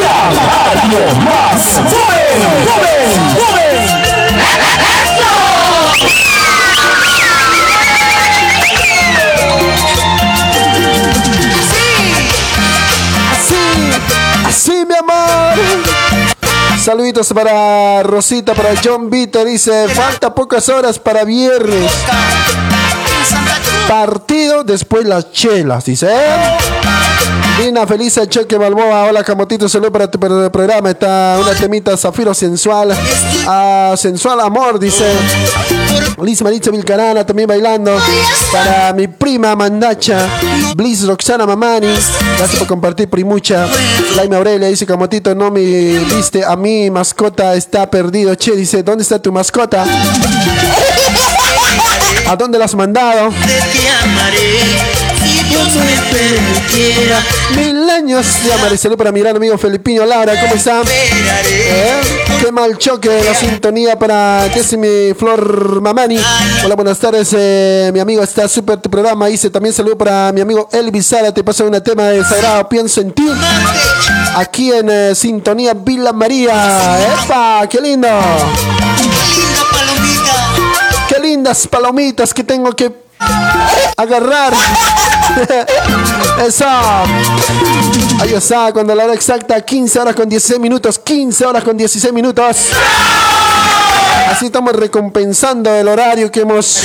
la radio más joven, joven, joven. Así, así mi amor. Saluditos para Rosita, para John Vita. Dice, falta pocas horas para viernes. Partido, después las chelas, dice. Dina Feliz Cheque Balboa, hola Camotito, saludo para tu programa. Está una temita Zafiro Sensual, ah, Sensual Amor, dice. Liz Maritza Vilcarana también bailando. Para mi prima Mandacha, Bliss Roxana Mamani, gracias por compartir primucha. Laime Aurelia dice Camotito, no me viste, a mi mascota está perdido. Che, dice, ¿dónde está tu mascota? ¿A dónde la has mandado? Dios me permitiera. Mil años de. Salud para mi gran amigo Felipino Laura, ¿cómo está? ¿Eh? Qué mal choque de la sintonía para mi Flor Mamani. Hola, buenas tardes, eh, mi amigo. Está súper tu programa. Dice también saludo para mi amigo Elvis Sara. Te pasa una tema de Sagrado Pienso en ti. Aquí en eh, Sintonía Villa María. ¡Epa! ¡Qué lindo! ¡Qué lindas palomitas que tengo que agarrar! Eso. Ahí está, cuando la hora exacta, 15 horas con 16 minutos. 15 horas con 16 minutos. Así estamos recompensando el horario que hemos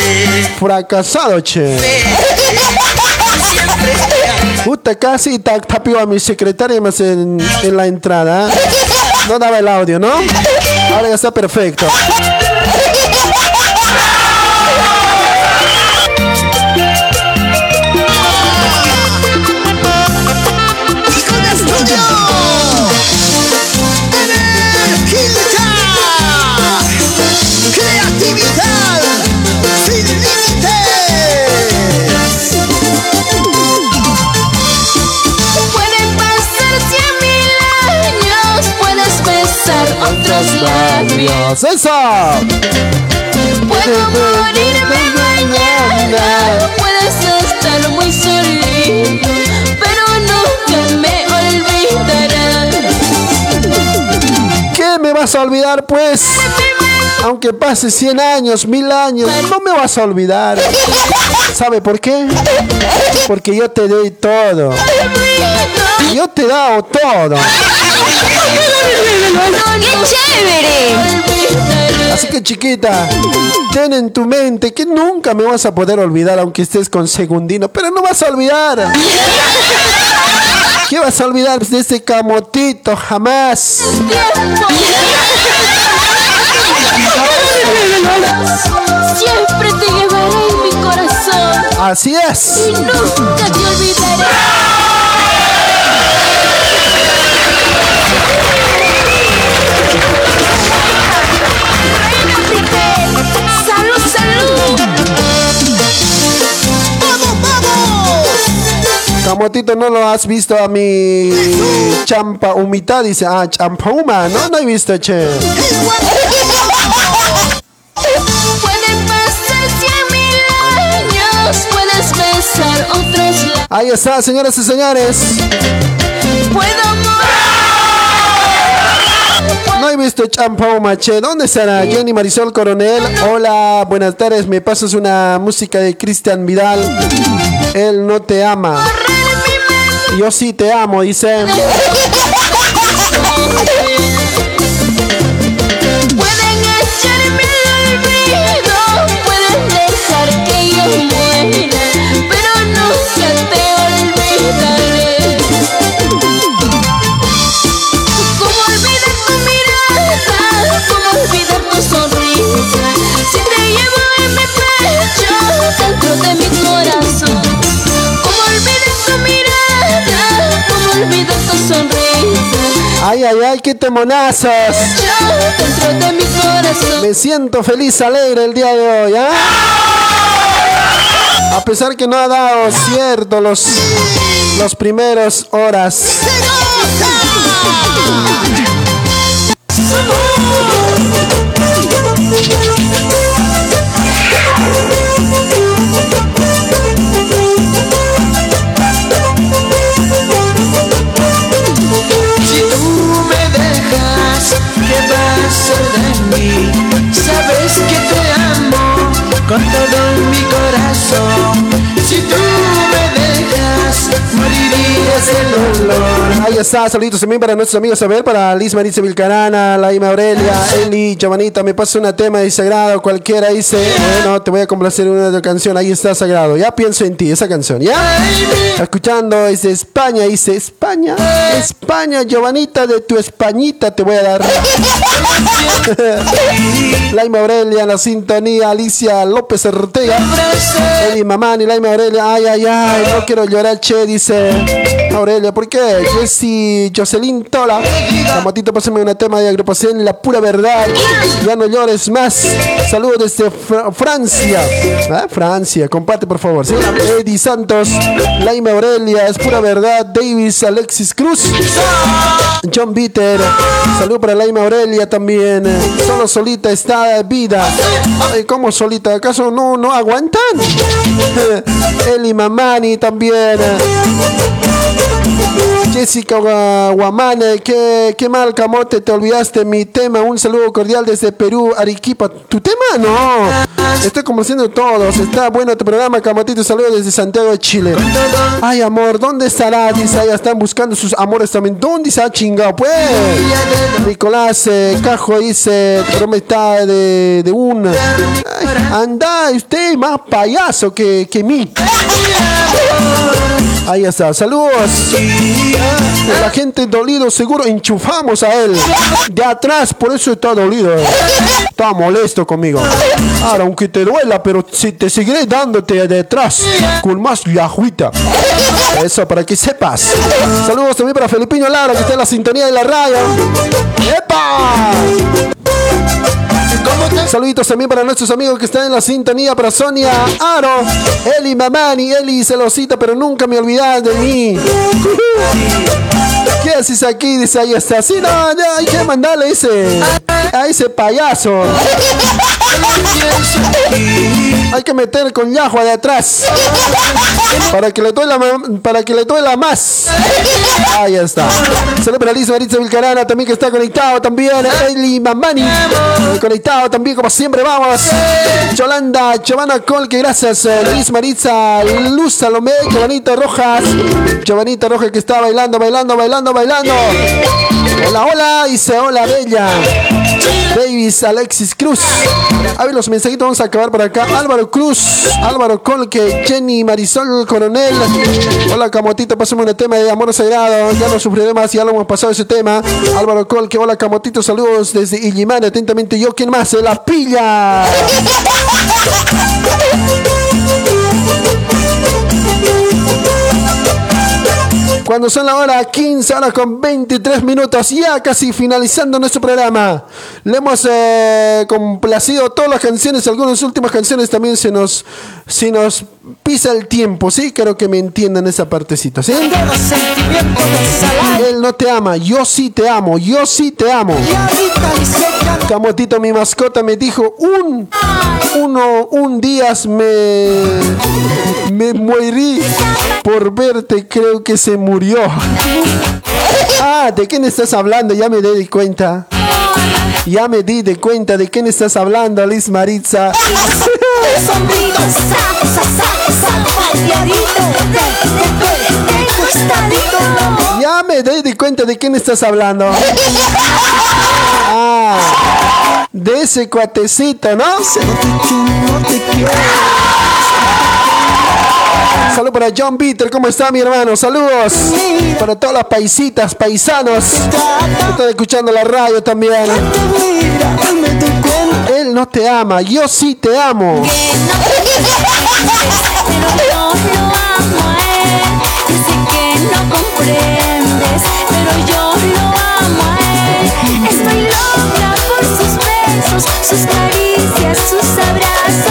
fracasado, che. Puta, casi ta- tapio a mi secretaria más en, en la entrada. No daba el audio, ¿no? Ahora ya está perfecto. ¡Eso! Puedo morirme mañana, puedes estar muy solito, pero nunca me olvidarás. ¿Qué me vas a olvidar, pues? Aunque pase 100 años, mil años, no me vas a olvidar. ¿Sabe por qué? Porque yo te doy todo. Yo te he dado todo. ¡Qué chévere! Así que chiquita, ten en tu mente que nunca me vas a poder olvidar aunque estés con Segundino, pero no vas a olvidar. ¿Qué vas a olvidar de ese camotito? Jamás. Siempre te llevaré en mi corazón Así es. y nunca te olvidaré. Camotito, ¿no lo has visto a mi champa humita? Dice, ah, champa huma. No, no he visto, che. Pueden pasar cien mil años, puedes besar otros. Ahí está, señoras y señores. Puedo No he visto Champao Mache. ¿Dónde estará Jenny Marisol Coronel? Hola, buenas tardes. Me pasas una música de Cristian Vidal. Él no te ama. Yo sí te amo, dice. Pueden echarme al olvido, pueden dejar que yo muera, pero nunca te Ay, ay, ay, qué temonazos. De mi corazón. Me siento feliz, alegre el día de hoy. ¿ah? A pesar que no ha dado cierto los, los primeros horas. está, saluditos también para nuestros amigos, a ver, para Liz Maritza Vilcarana, Laima Aurelia, Eli, Giovanita, me pasa una tema de Sagrado, cualquiera dice, bueno, te voy a complacer una de canción, ahí está Sagrado, ya pienso en ti, esa canción, ¿ya? Escuchando desde España, dice, España, España, Giovanita, de tu Españita te voy a dar. Laima Aurelia, la sintonía, Alicia López Ortega, Eli Mamani, Laima Aurelia, ay, ay, ay, no quiero llorar, che, dice Aurelia, ¿por qué? Jessy, Jocelyn Tola, Camotito, pásame una tema de agrupación La Pura Verdad, ya no llores más, saludos desde Fra- Francia, Ah, Francia, comparte por favor. Eddie Santos, Laima Aurelia, es Pura Verdad, Davis, Alexis Cruz, John Bitter, saludo para Laima Aurelia también, solo solita está vida, Ay, ¿cómo solita? ¿Acaso no, no aguantan? Eli Mamani también. Yeah. Jessica Gua- Guamane, qué, qué mal camote, te olvidaste mi tema. Un saludo cordial desde Perú, Arequipa. ¿Tu tema? No. Estoy conociendo todos. Está bueno tu programa, Camotito. Saludos desde Santiago de Chile. Ay, amor, ¿dónde estará? Dice, ahí están buscando sus amores también. ¿Dónde se ha chingado? Pues. Nicolás eh, Cajo dice, prometa de, de un. Ay, anda, usted más payaso que, que mí. Ahí está, saludos. La gente dolido, seguro enchufamos a él. De atrás, por eso está dolido. Está molesto conmigo. Ahora, aunque te duela, pero si te seguiré dándote de atrás con más yajuita. Eso para que sepas. Saludos también para Felipino Lara, que está en la sintonía de la radio. ¡Epa! Saluditos también para nuestros amigos que están en la sintonía, para Sonia, Aro, Eli Mamani, Eli Celosita, pero nunca me olvidas de mí. ¿Qué haces aquí? Dice, ahí está. Sí, no, no, hay que mandarle ese, a ese payaso. Hay que meter con yahua de atrás. Para que le duela, para que le duela más. Ahí está. Saludos para Liz Maritza Vilcarana también que está conectado también. Eli Mamani. Conectado también como siempre. Vamos. Yolanda, Giovanna Colque, gracias. eh, Liz Maritza, Luz Salomé, Giovanita Rojas. Giovanita Rojas que está bailando, bailando, bailando, bailando. Hola, hola. Dice hola, bella. Davis, Alexis Cruz. A ver, los mensajitos vamos a acabar por acá. Álvaro Cruz, Álvaro Colque, Jenny Marisol Coronel. Hola, Camotito, pasamos un tema de amor sagrado. Ya no sufriré más, ya lo hemos pasado ese tema. Álvaro Colque, hola, Camotito, saludos desde Illimán. Atentamente yo, ¿quién más? Se la pilla. Cuando son la hora 15 horas con 23 minutos, ya casi finalizando nuestro programa. Le hemos eh, complacido todas las canciones, algunas últimas canciones también se nos, se nos pisa el tiempo, ¿sí? Creo que me entiendan esa partecita, ¿sí? Él no te ama, yo sí te amo, yo sí te amo. Camotito, mi mascota, me dijo un, uno, un día me, me morí por verte, creo que se murió. Ah, ¿de quién estás hablando? Ya me di cuenta. Ya me di de cuenta de quién estás hablando, Liz Maritza. Ya me doy de cuenta de quién estás hablando. Ah, de ese cuatecito, ¿no? Salud para John Peter, ¿cómo está mi hermano? Saludos para todas las paisitas, paisanos que están escuchando la radio también. No te ama, yo sí te amo. pero yo lo amo a él. Estoy loca por sus besos, sus caricias, sus abrazos.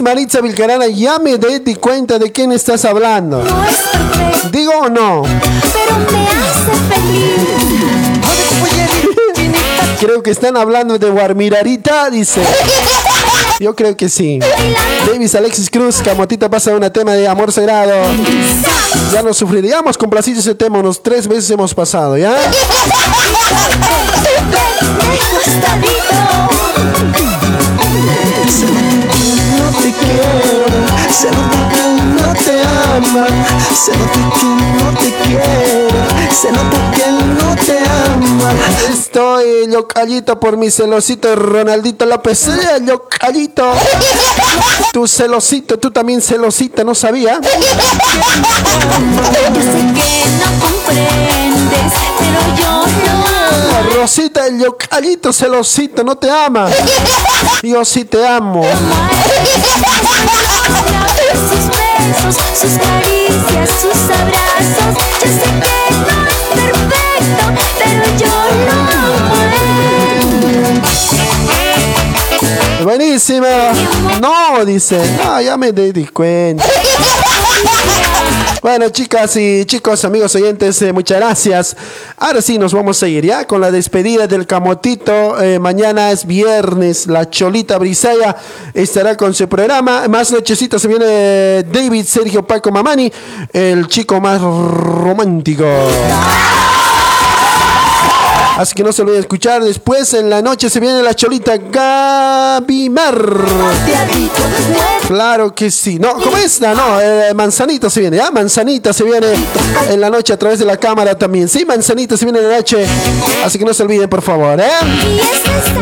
Maritza Vilcarana, ya me di cuenta de quién estás hablando. No es perfecto, ¿Digo o no? pero me hace feliz. Creo que están hablando de Guarmirarita, dice. Yo creo que sí. Davis Alexis Cruz, Camotita pasa un tema de amor sagrado. Ya no sufriríamos complacido ese tema, unos tres veces hemos pasado, ¿ya? Se nota que no te ama, se nota que no te quiere, se nota que no te ama. Estoy locallito por mi celosito Ronaldito López. Eh, locallito. Tu celosito, tú también celosita, ¿no sabía? Yo sé que no comprendes, pero yo lo. Rosita, el locallito celosito, no te ama. Yo sí te amo. Sus besos, sus caricias, sus abrazos. Yo sé que perfecto, pero yo lo amo. Buenísima. No, dice. No, ya me di cuenta. Bueno, chicas y chicos, amigos oyentes, eh, muchas gracias. Ahora sí, nos vamos a ir ya con la despedida del Camotito. Eh, mañana es viernes, la Cholita Brisaya estará con su programa. Más nochecito se viene David Sergio Paco Mamani, el chico más romántico. Así que no se olviden escuchar. Después en la noche se viene la cholita Gabimar. Claro que sí. No, ¿cómo es? No, no, eh, Manzanita se viene, ¿ah? Manzanita se viene en la noche a través de la cámara también. Sí, Manzanita se viene en la noche. Así que no se olviden, por favor, ¿eh?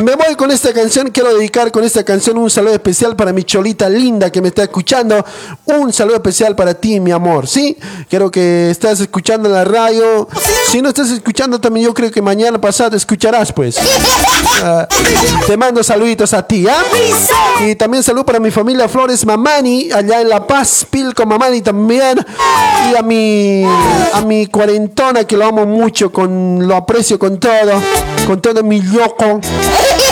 Me voy con esta canción. Quiero dedicar con esta canción un saludo especial para mi cholita linda que me está escuchando. Un saludo especial para ti, mi amor, ¿sí? Quiero que estás escuchando la radio. Si no estás escuchando también, yo creo que mañana pasado escucharás, pues. Ah, te mando saluditos a ti, ¿ah? Y también salud para mi familia Flores Mamani, allá en La Paz, Pilco Mamani también. Y a mi, a mi cuarentona, que lo amo mucho, con, lo aprecio con todo, con todo mi loco.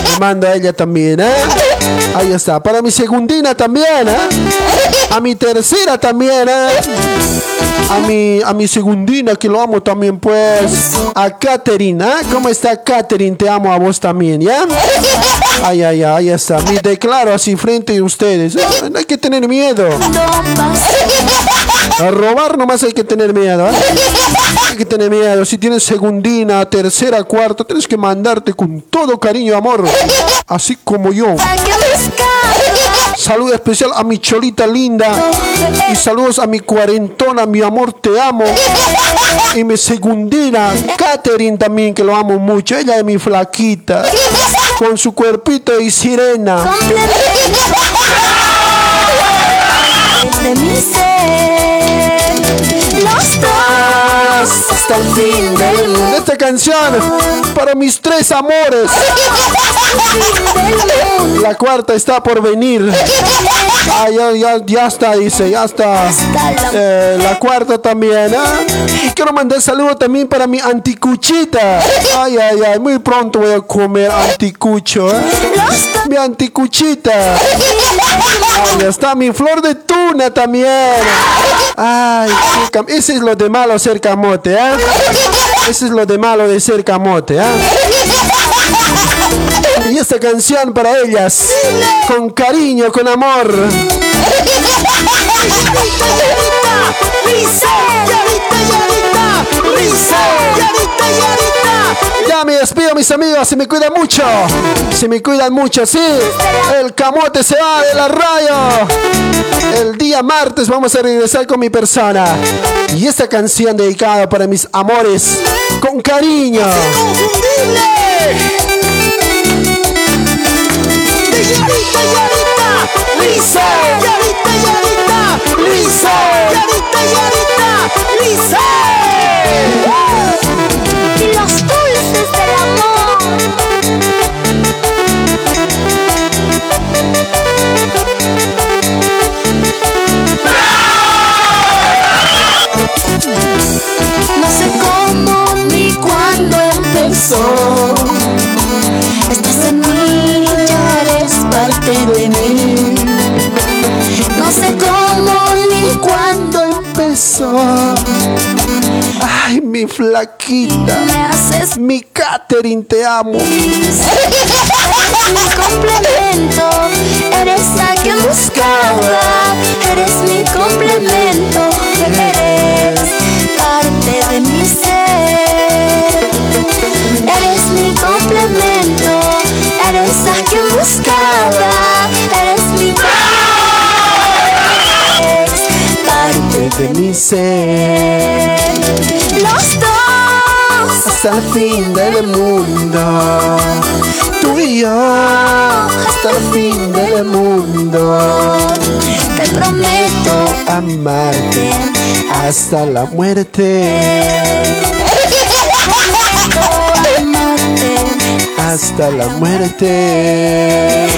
Le mando ella también, ¿eh? Ahí está. Para mi segundina también, ¿eh? A mi tercera también, ¿eh? A mi, a mi segundina, que lo amo también, pues. A Katherine, ¿eh? ¿Cómo está Katherine? Te amo a vos también, ¿ya? Ay, ay, ay, ahí está. Me declaro así frente a ustedes. No hay que tener miedo. A robar nomás hay que tener miedo. ¿eh? Hay que tener miedo. Si tienes segundina, tercera, cuarta, tienes que mandarte con todo cariño y amor. Así como yo. saludo especial a mi cholita linda. Y saludos a mi cuarentona, mi amor, te amo. Y mi segundina, Katherine también, que lo amo mucho. Ella es mi flaquita. Con su cuerpito y sirena. de mi ser. Los hasta el fin del mundo. Esta canción para mis tres amores. La cuarta está por venir. Ah, ya, ya, ya está, dice, ya está. Eh, la cuarta también. Y quiero mandar saludo también para mi anticuchita. Ay, ay, ay, muy pronto voy a comer anticucho. ¿eh? Mi anticuchita. Ahí está mi flor de tuna también. Ay, ese es lo de malo ser camote, ¿eh? Ese es lo de malo de ser camote, ¿eh? Y esta canción para ellas, con cariño, con amor. Ya me despido, mis amigos. Se me cuidan mucho. Se me cuidan mucho, sí. El camote se va de la radio. El día martes vamos a regresar con mi persona. Y esta canción dedicada para mis amores. Con cariño. Lisa, Yarita, Yarita, Lisa, Yarita, Yarita, Lisa. Y los dulces del amor. No sé cómo ni cuándo empezó. Ay, mi flaquita. Me haces Mi Katherine, te amo. Eres mi complemento, eres a quien buscaba. Eres mi complemento, eres parte de mi ser. Eres mi complemento, eres a quien buscaba. Eres mi Parte de mi ser. Hasta el fin del mundo. Tú y yo. Hasta el fin del mundo. te prometo Amarte hasta la muerte. amarte. Hasta la muerte.